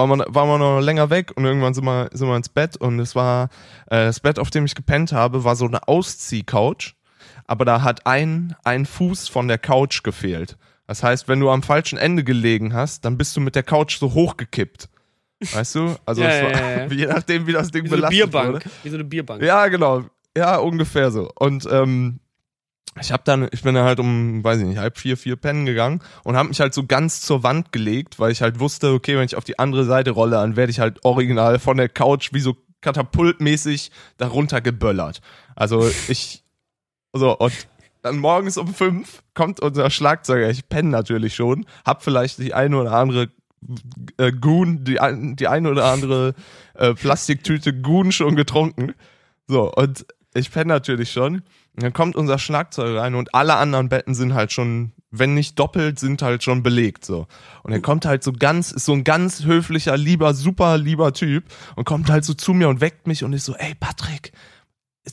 Speaker 1: war man, war man noch länger weg und irgendwann sind wir, sind wir ins Bett und es war, äh, das Bett, auf dem ich gepennt habe, war so eine Ausziehcouch, aber da hat ein, ein Fuß von der Couch gefehlt. Das heißt, wenn du am falschen Ende gelegen hast, dann bist du mit der Couch so hochgekippt. Weißt du? Also
Speaker 2: Ja,
Speaker 1: war,
Speaker 2: ja, ja.
Speaker 1: je nachdem, wie das Ding
Speaker 2: Wie so eine
Speaker 1: belastet
Speaker 2: Bierbank.
Speaker 1: wurde.
Speaker 2: Wie so eine Bierbank.
Speaker 1: Ja, genau. Ja, ungefähr so. Und ähm, ich habe dann, ich bin dann halt um, weiß ich nicht, halb vier, vier pennen gegangen und habe mich halt so ganz zur Wand gelegt, weil ich halt wusste, okay, wenn ich auf die andere Seite rolle, dann werde ich halt original von der Couch wie so katapultmäßig darunter geböllert. Also ich, so und dann morgens um fünf kommt unser Schlagzeuger. Ich penne natürlich schon, hab vielleicht die eine oder andere äh, Goon, die, die eine oder andere äh, Plastiktüte Goon schon getrunken. So, und ich penne natürlich schon. Und dann kommt unser Schlagzeug rein und alle anderen Betten sind halt schon, wenn nicht doppelt, sind halt schon belegt. So. Und er kommt halt so ganz, ist so ein ganz höflicher, lieber, super lieber Typ und kommt halt so zu mir und weckt mich und ist so, ey Patrick,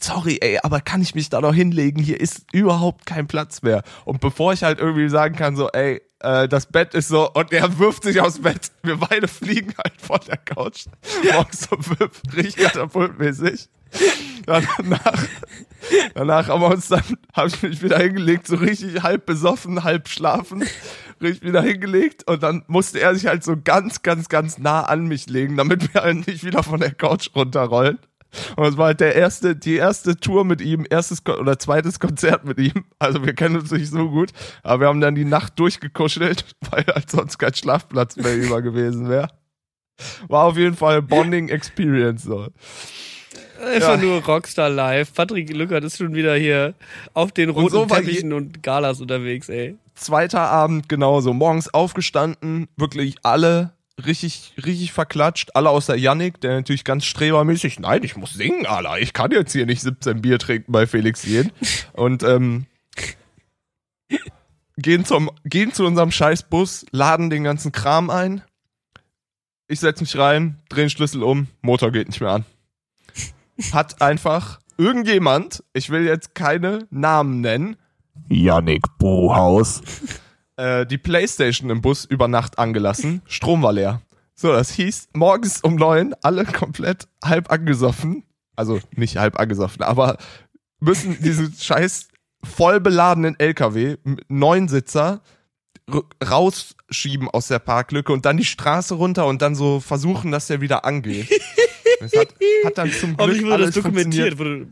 Speaker 1: sorry, ey, aber kann ich mich da noch hinlegen? Hier ist überhaupt kein Platz mehr. Und bevor ich halt irgendwie sagen kann, so, ey, äh, das Bett ist so, und er wirft sich aufs Bett. Wir beide fliegen halt von der Couch. Morgens um fünf, richtig katapultmäßig. Danach, danach haben wir uns dann, habe ich mich wieder hingelegt, so richtig halb besoffen, halb schlafen, richtig wieder hingelegt und dann musste er sich halt so ganz, ganz, ganz nah an mich legen, damit wir halt nicht wieder von der Couch runterrollen. Und es war halt der erste, die erste Tour mit ihm, erstes Ko- oder zweites Konzert mit ihm. Also wir kennen uns nicht so gut, aber wir haben dann die Nacht durchgekuschelt, weil halt sonst kein Schlafplatz mehr über gewesen wäre. War auf jeden Fall Bonding Experience so.
Speaker 2: Einfach
Speaker 1: Ja.
Speaker 2: nur Rockstar live. Patrick Lückert ist schon wieder hier auf den roten
Speaker 1: so war
Speaker 2: Teppichen und Galas unterwegs, ey.
Speaker 1: Zweiter Abend genauso. Morgens aufgestanden, wirklich alle richtig, richtig verklatscht. Alle außer Yannick, der natürlich ganz strebermäßig, nein, ich muss singen, Alter. Ich kann jetzt hier nicht 17 Bier trinken bei Felix Jen. Und, ähm, gehen zum, gehen zu unserem Scheißbus, laden den ganzen Kram ein. Ich setz mich rein, dreh den Schlüssel um, Motor geht nicht mehr an. Hat einfach irgendjemand, ich will jetzt keine Namen nennen, Yannick Buhaus, äh, die Playstation im Bus über Nacht angelassen. Strom war leer. So, das hieß, morgens um neun, alle komplett halb angesoffen. Also nicht halb angesoffen, aber müssen diesen scheiß voll beladenen LKW, mit neun Sitzer, r- rausschieben aus der Parklücke und dann die Straße runter und dann so versuchen, dass der wieder angeht. Das hat, hat dann zum Glück
Speaker 2: Hoffentlich wurde
Speaker 1: alles
Speaker 2: das dokumentiert. Wurde,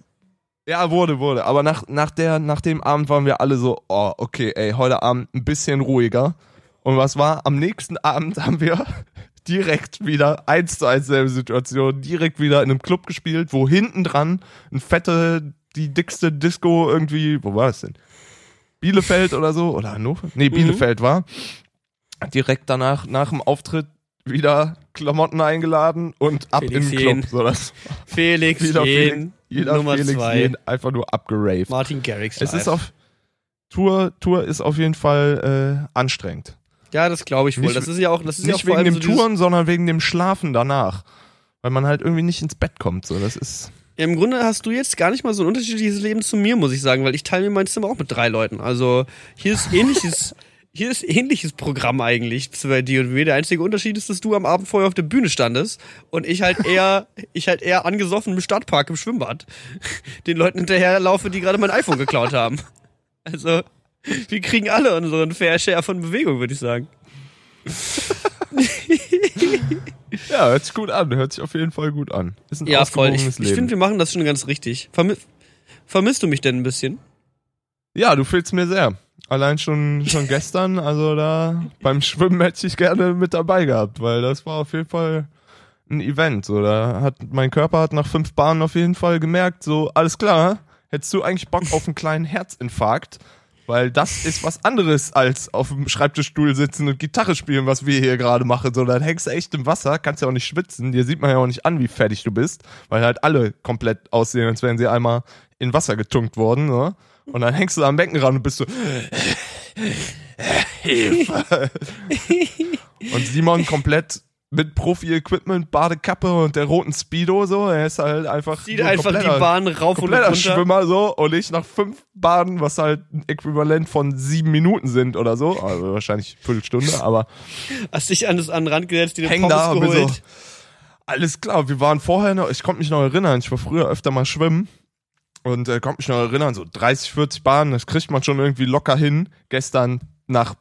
Speaker 1: Ja, wurde, wurde. Aber nach, nach, der, nach dem Abend waren wir alle so, oh, okay, ey, heute Abend ein bisschen ruhiger. Und was war? Am nächsten Abend haben wir direkt wieder eins zu eins selbe Situation, direkt wieder in einem Club gespielt, wo hinten dran ein fette, die dickste Disco irgendwie, wo war das denn? Bielefeld oder so? Oder Hannover? Nee, Bielefeld war. Direkt danach, nach dem Auftritt, wieder Klamotten eingeladen und ab
Speaker 2: Felix
Speaker 1: in den. Club. So, das
Speaker 2: Felix
Speaker 1: wieder Felix, jeder
Speaker 2: Nummer
Speaker 1: Felix
Speaker 2: zwei.
Speaker 1: Jähn, einfach nur abgeraved.
Speaker 2: Martin Garrix
Speaker 1: Es
Speaker 2: live.
Speaker 1: ist auf Tour, Tour ist auf jeden Fall äh, anstrengend.
Speaker 2: Ja, das glaube ich wohl.
Speaker 1: Nicht-
Speaker 2: das ist ja auch, das ist ja
Speaker 1: Nicht
Speaker 2: vor
Speaker 1: wegen dem
Speaker 2: so
Speaker 1: Touren, sondern wegen dem Schlafen danach. Weil man halt irgendwie nicht ins Bett kommt. So, das ist.
Speaker 2: Ja, Im Grunde hast du jetzt gar nicht mal so ein unterschiedliches Leben zu mir, muss ich sagen, weil ich teile mir mein Zimmer auch mit drei Leuten. Also hier ist ähnliches, Hier ist ähnliches Programm eigentlich bei D&W. Der einzige Unterschied ist, dass du am Abend vorher auf der Bühne standest und ich halt eher, ich halt eher angesoffen im Stadtpark im Schwimmbad den Leuten hinterherlaufe, die gerade mein iPhone geklaut haben. Also, wir kriegen alle unseren Fair Share von Bewegung, würde ich sagen.
Speaker 1: Ja, hört sich gut an. Hört sich auf jeden Fall gut an. Ist ein
Speaker 2: Ja, voll. Ich,
Speaker 1: ausgewogenes
Speaker 2: ich finde,
Speaker 1: Leben.
Speaker 2: wir machen das schon ganz richtig. Vermi vermisst du mich denn ein bisschen?
Speaker 1: Ja, du fehlst mir sehr. Allein schon, schon gestern, also da beim Schwimmen hätte ich gerne mit dabei gehabt, weil das war auf jeden Fall ein Event. So, da hat mein Körper hat nach fünf Bahnen auf jeden Fall gemerkt, so alles klar, hättest du eigentlich Bock auf einen kleinen Herzinfarkt, weil das ist was anderes als auf dem Schreibtischstuhl sitzen und Gitarre spielen, was wir hier gerade machen. So, dann hängst du echt im Wasser, kannst ja auch nicht schwitzen, dir sieht man ja auch nicht an, wie fertig du bist, weil halt alle komplett aussehen, als wären sie einmal in Wasser getunkt worden. So. Und dann hängst du am Beckenrand und bist so. Hilfe. und Simon komplett mit Profi-Equipment, Badekappe und der roten Speedo so. Er ist halt einfach.
Speaker 2: Sieht einfach die Bahn rauf und runter.
Speaker 1: Schwimmer so und ich nach fünf Baden, was halt ein Äquivalent von sieben Minuten sind oder so, also wahrscheinlich Viertelstunde, aber
Speaker 2: Hast dich an, das, an den Rand gesetzt, die den Pommes
Speaker 1: da
Speaker 2: geholt.
Speaker 1: so, alles klar, wir waren vorher noch, ich konnte mich noch erinnern, ich war früher öfter mal schwimmen und äh, konnte mich noch erinnern, so 30, 40 Bahnen, das kriegt man schon irgendwie locker hin. Gestern nach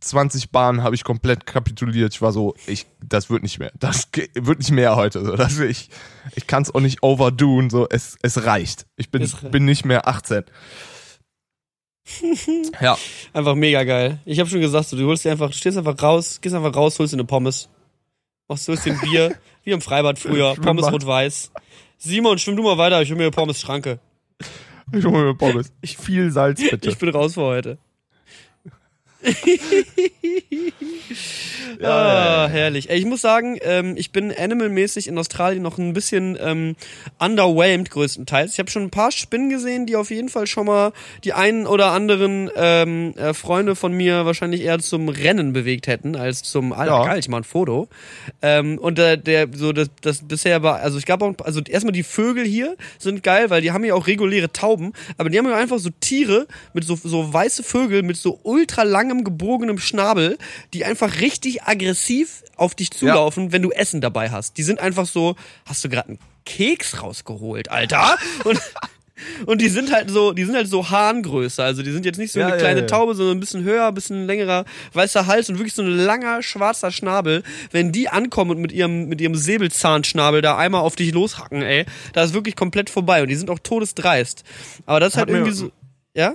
Speaker 1: 20 Bahnen habe ich komplett kapituliert. Ich war so, ich, das wird nicht mehr. Das wird nicht mehr heute. So, das, ich ich kann es auch nicht overdoen. So, es, es reicht. Ich bin,
Speaker 2: reicht.
Speaker 1: bin nicht mehr 18. ja,
Speaker 2: Einfach mega geil. Ich habe schon gesagt, so, du holst dir einfach, du stehst einfach raus, gehst einfach raus, holst dir eine Pommes. Machst dir ein Bier, wie im Freibad früher. Pommes rot-weiß. Simon, schwimm du mal weiter, ich hol mir eine Pommes-Schranke.
Speaker 1: Ich hole mir Pommes. Viel Salz bitte.
Speaker 2: Ich bin raus für heute.
Speaker 1: Ja,
Speaker 2: ah, herrlich. Ey, ich muss sagen, ähm, ich bin animalmäßig in Australien noch ein bisschen ähm, underwhelmed größtenteils. Ich habe schon ein paar Spinnen gesehen, die auf jeden Fall schon mal die einen oder anderen ähm, äh, Freunde von mir wahrscheinlich eher zum Rennen bewegt hätten als zum Alter,
Speaker 1: Ja.
Speaker 2: geil, ich mach ein Foto. Ähm, und äh, der so das, das bisher war, also ich gab auch, also erstmal die Vögel hier sind geil, weil die haben ja auch reguläre Tauben, aber die haben ja einfach so Tiere mit so so weiße Vögel mit so ultra langem gebogenem Schnabel, die einfach richtig aggressiv auf dich zulaufen, wenn du Essen dabei hast. Die sind einfach so, hast du gerade einen Keks rausgeholt, Alter? Und und die sind halt so, die sind halt so Hahngröße. Also die sind jetzt nicht so
Speaker 1: Ja,
Speaker 2: eine
Speaker 1: ja,
Speaker 2: kleine
Speaker 1: ja.
Speaker 2: Taube, sondern ein bisschen höher, ein bisschen längerer weißer Hals und wirklich so ein langer schwarzer Schnabel. Wenn die ankommen und mit ihrem, mit ihrem Säbelzahnschnabel da einmal auf dich loshacken, ey, da ist wirklich komplett vorbei. Und die sind auch todesdreist. Aber das ist halt irgendwie so, ja?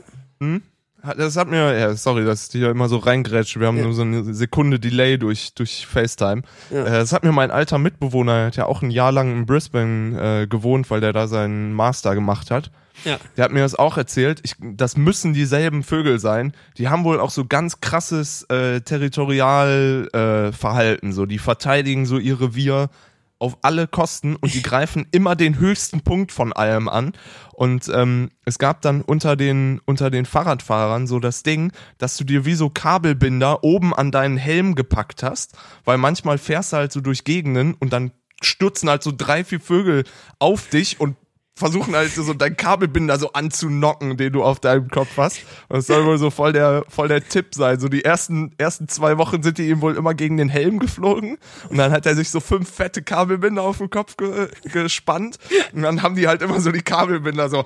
Speaker 1: Das hat mir, ja, sorry, dass ich hier immer so reingrätsche. Wir haben
Speaker 2: Ja.
Speaker 1: nur so eine Sekunde Delay durch, durch FaceTime.
Speaker 2: Ja.
Speaker 1: Äh, Das hat mir mein alter Mitbewohner, der hat ja auch ein Jahr lang in Brisbane äh, gewohnt, weil der da seinen Master gemacht hat.
Speaker 2: Ja.
Speaker 1: Der hat mir das auch erzählt. Ich, das müssen dieselben Vögel sein. Die haben wohl auch so ganz krasses äh, Territorialverhalten. Äh, so, die verteidigen so ihr Revier auf alle Kosten und die greifen immer den höchsten Punkt von allem an. Und ähm, es gab dann unter den, unter den Fahrradfahrern so das Ding, dass du dir wie so Kabelbinder oben an deinen Helm gepackt hast, weil manchmal fährst du halt so durch Gegenden und dann stürzen halt so drei, vier Vögel auf dich und versuchen halt so dein Kabelbinder so anzunocken, den du auf deinem Kopf hast. Und das soll wohl so voll der, voll der Tipp sein. So die ersten, ersten zwei Wochen sind die ihm wohl immer gegen den Helm geflogen. Und dann hat er sich so fünf fette Kabelbinder auf den Kopf ge gespannt. Und dann haben die halt immer so die Kabelbinder so,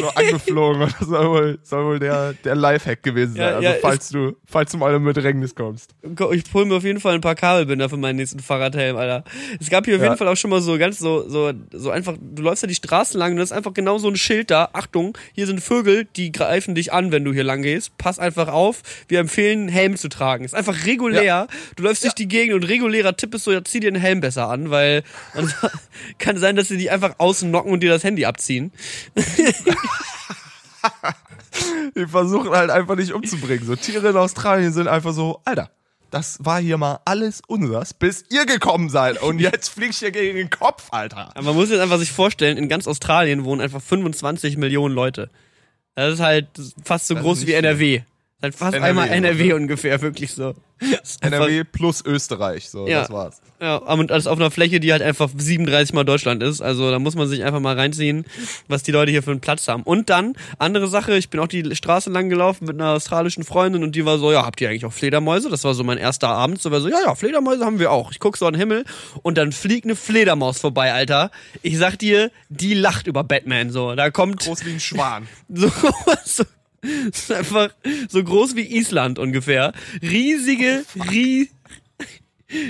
Speaker 1: so angeflogen. Das soll wohl, soll wohl der, der Lifehack gewesen sein.
Speaker 2: Ja,
Speaker 1: also
Speaker 2: ja,
Speaker 1: falls du, falls du mal in Bedrängnis kommst.
Speaker 2: Ich hol mir auf jeden Fall ein paar Kabelbinder für meinen nächsten Fahrradhelm, Alter. Es gab hier auf
Speaker 1: Ja.
Speaker 2: jeden Fall auch schon mal so ganz so, so, so einfach, du läufst ja die Straßen lang und da ist einfach genau so ein Schild da. Achtung, hier sind Vögel, die greifen dich an, wenn du hier lang gehst. Pass einfach auf. Wir empfehlen, einen Helm zu tragen. Ist einfach regulär. Du läufst durch die Gegend und regulärer Tipp ist so, ja, zieh dir einen Helm besser an, weil kann sein, dass sie dich einfach außen knocken und dir das Handy abziehen.
Speaker 1: Die versuchen halt einfach nicht umzubringen. So Tiere in Australien sind einfach so, Alter, das war hier mal alles unsers, bis ihr gekommen seid. Und jetzt fliegst du hier gegen den Kopf, Alter.
Speaker 2: Aber man muss jetzt einfach sich vorstellen, in ganz Australien wohnen einfach 25 Millionen Leute. Das ist halt fast so
Speaker 1: Das
Speaker 2: groß wie
Speaker 1: viel.
Speaker 2: Halt fast
Speaker 1: NRW,
Speaker 2: einmal NRW
Speaker 1: oder?
Speaker 2: ungefähr, wirklich so.
Speaker 1: NRW plus Österreich, so,
Speaker 2: Ja.
Speaker 1: das war's.
Speaker 2: Ja, und alles auf einer Fläche, die halt einfach 37 mal Deutschland ist. Also da muss man sich einfach mal reinziehen, was die Leute hier für einen Platz haben. Und dann, andere Sache, ich bin auch die Straße lang gelaufen mit einer australischen Freundin und die war so, ja, habt ihr eigentlich auch Fledermäuse? Das war so mein erster Abend. So war so, ja, ja, Fledermäuse haben wir auch. Ich guck so an den Himmel und dann fliegt eine Fledermaus vorbei, Alter. Ich sag dir, die lacht über Batman so. Da kommt
Speaker 1: Groß wie ein Schwan.
Speaker 2: so, so ist einfach so groß wie Island ungefähr. Riesige, rie,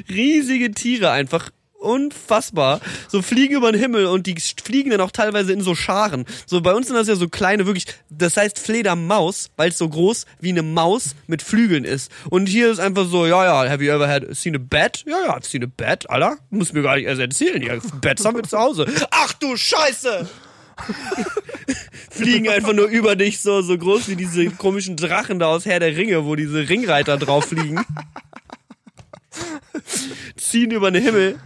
Speaker 2: riesige Tiere einfach. Unfassbar. So fliegen über den Himmel und die fliegen dann auch teilweise in so Scharen. So bei uns sind das ja so kleine, wirklich, das heißt Fledermaus, weil es so groß wie eine Maus mit Flügeln ist. Und hier ist einfach so, ja, ja, have you ever had seen a bat? Ja, ja, I've seen a bat, Alter. Muss mir gar nicht erst erzählen. Ja, Bats haben wir zu Hause. Ach du Scheiße! fliegen einfach nur über dich so, so groß wie diese komischen Drachen da aus Herr der Ringe, wo diese Ringreiter drauf fliegen. Ziehen über den Himmel.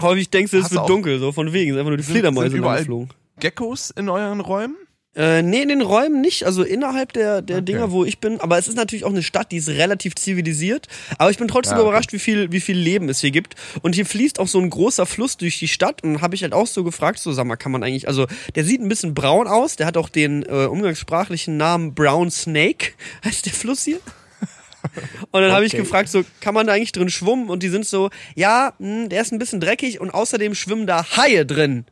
Speaker 2: Häufig denkst du, es wird dunkel, so von wegen. Ist einfach nur die Fledermäuse
Speaker 1: sind überall
Speaker 2: geflogen.
Speaker 1: Geckos in euren Räumen?
Speaker 2: Äh, nee, in den Räumen nicht, also innerhalb der, der
Speaker 1: Okay.
Speaker 2: Dinger, wo ich bin. Aber es ist natürlich auch eine Stadt, die ist relativ zivilisiert. Aber ich bin trotzdem
Speaker 1: Ja, okay.
Speaker 2: überrascht, wie viel, wie viel Leben es hier gibt. Und hier fließt auch so ein großer Fluss durch die Stadt. Und habe ich halt auch so gefragt, so sag mal, kann man eigentlich, also der sieht ein bisschen braun aus. Der hat auch den äh, umgangssprachlichen Namen Brown Snake, heißt der Fluss hier. Und dann habe ich
Speaker 1: Okay.
Speaker 2: gefragt, so, kann man da eigentlich drin schwimmen? Und die sind so, ja, mh, der ist ein bisschen dreckig und außerdem schwimmen da Haie drin.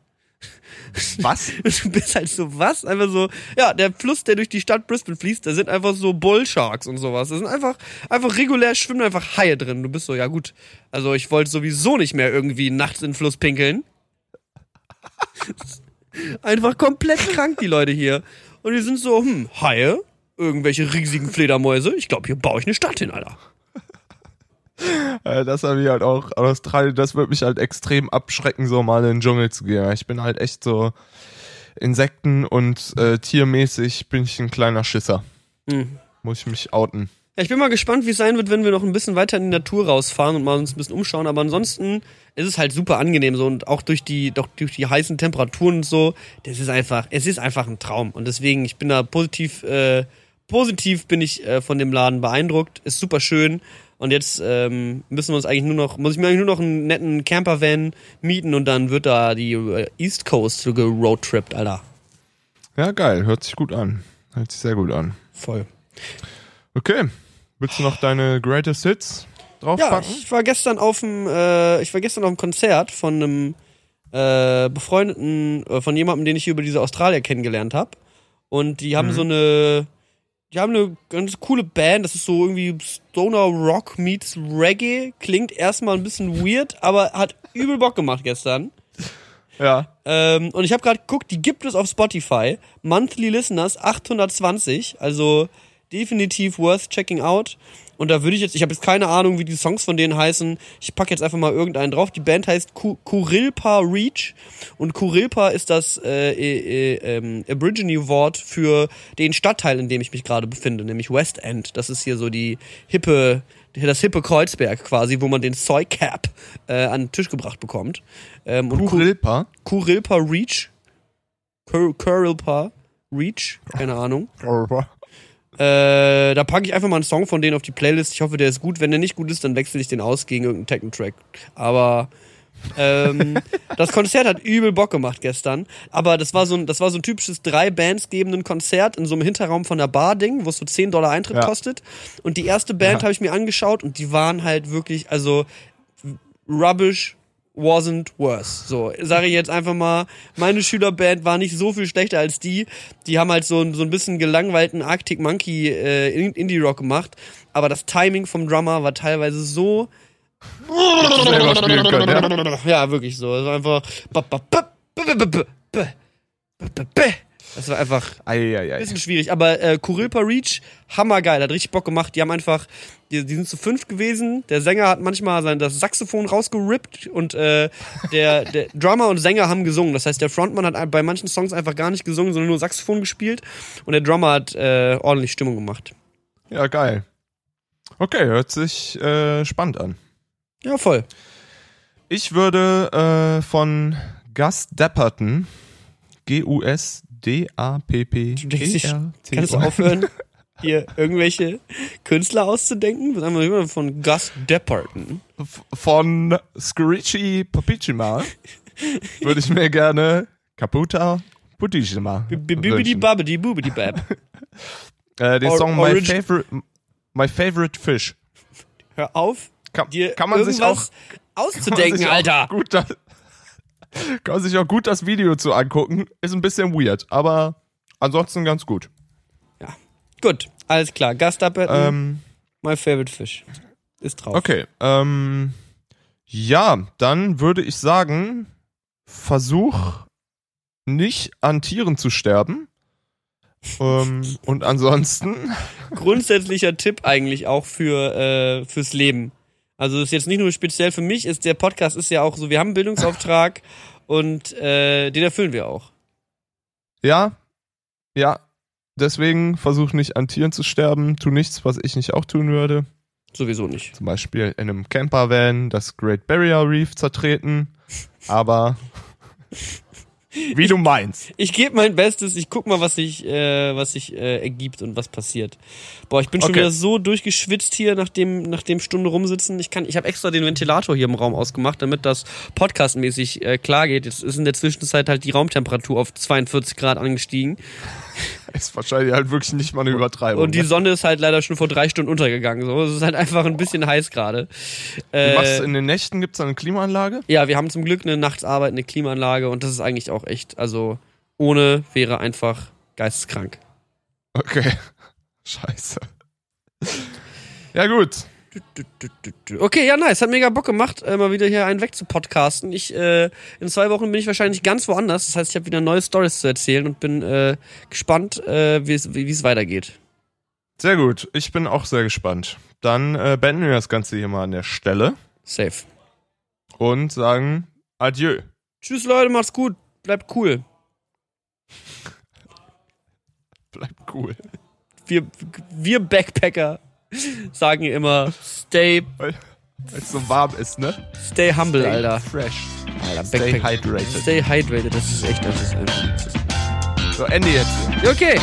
Speaker 1: Was?
Speaker 2: Du bist halt so, was? Einfach so, ja, der Fluss, der durch die Stadt Brisbane fließt, da sind einfach so Bullsharks und sowas. Da sind einfach, einfach regulär schwimmen einfach Haie drin. Du bist so, ja gut. Also ich wollte sowieso nicht mehr irgendwie nachts in den Fluss pinkeln. einfach komplett krank, die Leute hier. Und die sind so, hm, Haie? Irgendwelche riesigen Fledermäuse? Ich glaube, hier baue ich eine Stadt hin, Alter.
Speaker 1: Äh, das habe ich halt auch Australien, das wird mich halt extrem abschrecken, so mal in den Dschungel zu gehen. Ich bin halt echt so Insekten und äh, tiermäßig bin ich ein kleiner Schisser.
Speaker 2: Hm.
Speaker 1: Muss ich mich outen.
Speaker 2: Ja, ich bin mal gespannt, wie es sein wird, wenn wir noch ein bisschen weiter in die Natur rausfahren und mal uns ein bisschen umschauen. Aber ansonsten ist es halt super angenehm so und auch durch die, doch durch die heißen Temperaturen und so. Das ist einfach, es ist einfach ein Traum. Und deswegen, ich bin da positiv, äh, positiv bin ich äh, von dem Laden beeindruckt. Ist super schön. Und jetzt ähm, müssen wir uns eigentlich nur noch, muss ich mir eigentlich nur noch einen netten Campervan mieten und dann wird da die äh, East Coast geroadtrippt, Alter.
Speaker 1: Ja, geil, hört sich gut an. Hört sich sehr gut an.
Speaker 2: Voll.
Speaker 1: Okay, willst du noch deine Greatest Hits
Speaker 2: Ja,
Speaker 1: draufpacken?
Speaker 2: ich war gestern auf dem, äh, ich war gestern auf einem Konzert von einem äh, befreundeten, äh, von jemandem, den ich über diese Australier kennengelernt habe. Und die haben so eine, die haben eine ganz coole Band. Das ist so irgendwie Stoner Rock meets Reggae. Klingt erstmal ein bisschen weird, aber hat übel Bock gemacht gestern.
Speaker 1: ja.
Speaker 2: Ähm, und ich habe gerade geguckt, die gibt es auf Spotify. Monthly Listeners 820, also definitiv worth checking out. Und da würde ich jetzt, ich habe jetzt keine Ahnung, wie die Songs von denen heißen. Ich packe jetzt einfach mal irgendeinen drauf. Die Band heißt Ku- Kurilpa Reach und Kurilpa ist das äh, äh, äh, ähm, Aborigine-Wort für den Stadtteil, in dem ich mich gerade befinde, nämlich West End. Das ist hier so die hippe, das hippe Kreuzberg quasi, wo man den Soy Cap äh, an den Tisch gebracht bekommt. Ähm,
Speaker 1: Kurilpa.
Speaker 2: Kurilpa Reach. Kur Kurilpa Reach, keine Ahnung. Äh, da packe ich einfach mal einen Song von denen auf die Playlist. Ich hoffe, der ist gut. Wenn der nicht gut ist, dann wechsle ich den aus gegen irgendeinen Techno-Track. Aber ähm, das Konzert hat übel Bock gemacht gestern. Aber das war so ein, das war so ein typisches drei Bands gebenden Konzert in so einem Hinterraum von der Bar-Ding, wo es so 10 Dollar Eintritt
Speaker 1: Ja.
Speaker 2: kostet. Und die erste Band
Speaker 1: Ja.
Speaker 2: habe ich mir angeschaut und die waren halt wirklich, also rubbish wasn't worse. So, sage ich jetzt einfach mal, meine Schülerband war nicht so viel schlechter als die. Die haben halt so, ein- so ein bisschen gelangweilten Arctic Monkey äh, In- Indie-Rock gemacht. Aber das Timing vom Drummer war teilweise so.
Speaker 1: können, ja.
Speaker 2: Ja, wirklich so. Es war einfach. Das war einfach
Speaker 1: Eieiei.
Speaker 2: bisschen schwierig, aber äh, Kurilpa Reach, hammergeil, hat richtig Bock gemacht. Die haben einfach, die, die sind zu fünf gewesen. Der Sänger hat manchmal sein das Saxophon rausgerippt und äh, der, der Drummer und Sänger haben gesungen. Das heißt, der Frontmann hat bei manchen Songs einfach gar nicht gesungen, sondern nur Saxophon gespielt und der Drummer hat äh, ordentlich Stimmung gemacht.
Speaker 1: Ja, geil. Okay, hört sich äh, spannend an.
Speaker 2: Ja, voll.
Speaker 1: Ich würde äh, von Gus Dapperton, G-U-S-D-A-P-P.
Speaker 2: Kannst du aufhören? hier irgendwelche Künstler auszudenken? Was haben wir immer von Gus Depperton?
Speaker 1: Von Screechy Papichima würde ich mir gerne Caputa Putichima
Speaker 2: Bibidi. Babidi Bubidi Bab.
Speaker 1: Äh, den Song My Favorite My Favorite Fish.
Speaker 2: Hör auf,
Speaker 1: Kann,
Speaker 2: dir
Speaker 1: kann man sich auch
Speaker 2: auszudenken,
Speaker 1: sich
Speaker 2: Alter.
Speaker 1: Gut, kann man sich auch gut das Video zu angucken. Ist ein bisschen weird, aber ansonsten ganz gut.
Speaker 2: Gut, alles klar. Depperton,
Speaker 1: Ähm,
Speaker 2: my favorite fish. Ist drauf.
Speaker 1: okay, ähm, ja, dann würde ich sagen, versuch nicht an Tieren zu sterben. ähm, und ansonsten,
Speaker 2: grundsätzlicher Tipp eigentlich auch für äh, fürs Leben. Also ist jetzt nicht nur speziell für mich, ist der Podcast ist ja auch so, wir haben einen Bildungsauftrag und äh, den erfüllen wir auch.
Speaker 1: ja, ja, deswegen versuch nicht an Tieren zu sterben. Tu nichts, was ich nicht auch tun würde.
Speaker 2: Sowieso nicht.
Speaker 1: zum Beispiel in einem Campervan das Great Barrier Reef zertreten, aber wie du meinst.
Speaker 2: Ich gebe mein Bestes, ich guck mal, was sich äh, was sich äh, ergibt und was passiert. Boah, ich bin schon
Speaker 1: Okay.
Speaker 2: wieder so durchgeschwitzt hier nach dem nach dem Stunde rumsitzen. Ich kann ich habe extra den Ventilator hier im Raum ausgemacht, damit das podcastmäßig äh, klar geht. Jetzt ist in der Zwischenzeit halt die Raumtemperatur auf 42 Grad angestiegen.
Speaker 1: Ist wahrscheinlich halt wirklich nicht mal eine Übertreibung.
Speaker 2: Und die
Speaker 1: ne?
Speaker 2: Sonne ist halt leider schon vor drei Stunden untergegangen. So, es ist halt einfach ein bisschen heiß gerade.
Speaker 1: du
Speaker 2: Äh,
Speaker 1: machst in den Nächten gibt's da eine Klimaanlage?
Speaker 2: ja, wir haben zum Glück eine Nachtsarbeit, eine Klimaanlage und das ist eigentlich auch echt, also ohne wäre einfach geisteskrank.
Speaker 1: Okay. Scheiße. Ja gut.
Speaker 2: Okay, ja, nice. Hat mega Bock gemacht, äh, mal wieder hier einen weg zu podcasten. Ich, äh, in zwei Wochen bin ich wahrscheinlich ganz woanders. Das heißt, ich habe wieder neue Stories zu erzählen und bin äh, gespannt, äh, wie es weitergeht.
Speaker 1: Sehr gut. Ich bin auch sehr gespannt. Dann äh, beenden wir das Ganze hier mal an der Stelle
Speaker 2: Safe.
Speaker 1: und sagen Adieu.
Speaker 2: Tschüss, Leute, macht's gut. Bleibt cool.
Speaker 1: Bleibt cool.
Speaker 2: Wir, wir Backpacker sagen immer, stay,
Speaker 1: Weil es so warm ist, ne?
Speaker 2: stay humble,
Speaker 1: Stay
Speaker 2: Alter.
Speaker 1: Fresh.
Speaker 2: Alter,
Speaker 1: Stay
Speaker 2: Backpack.
Speaker 1: hydrated.
Speaker 2: Stay hydrated, das ist echt, das ist einfach.
Speaker 1: So, Ende jetzt.
Speaker 2: Okay.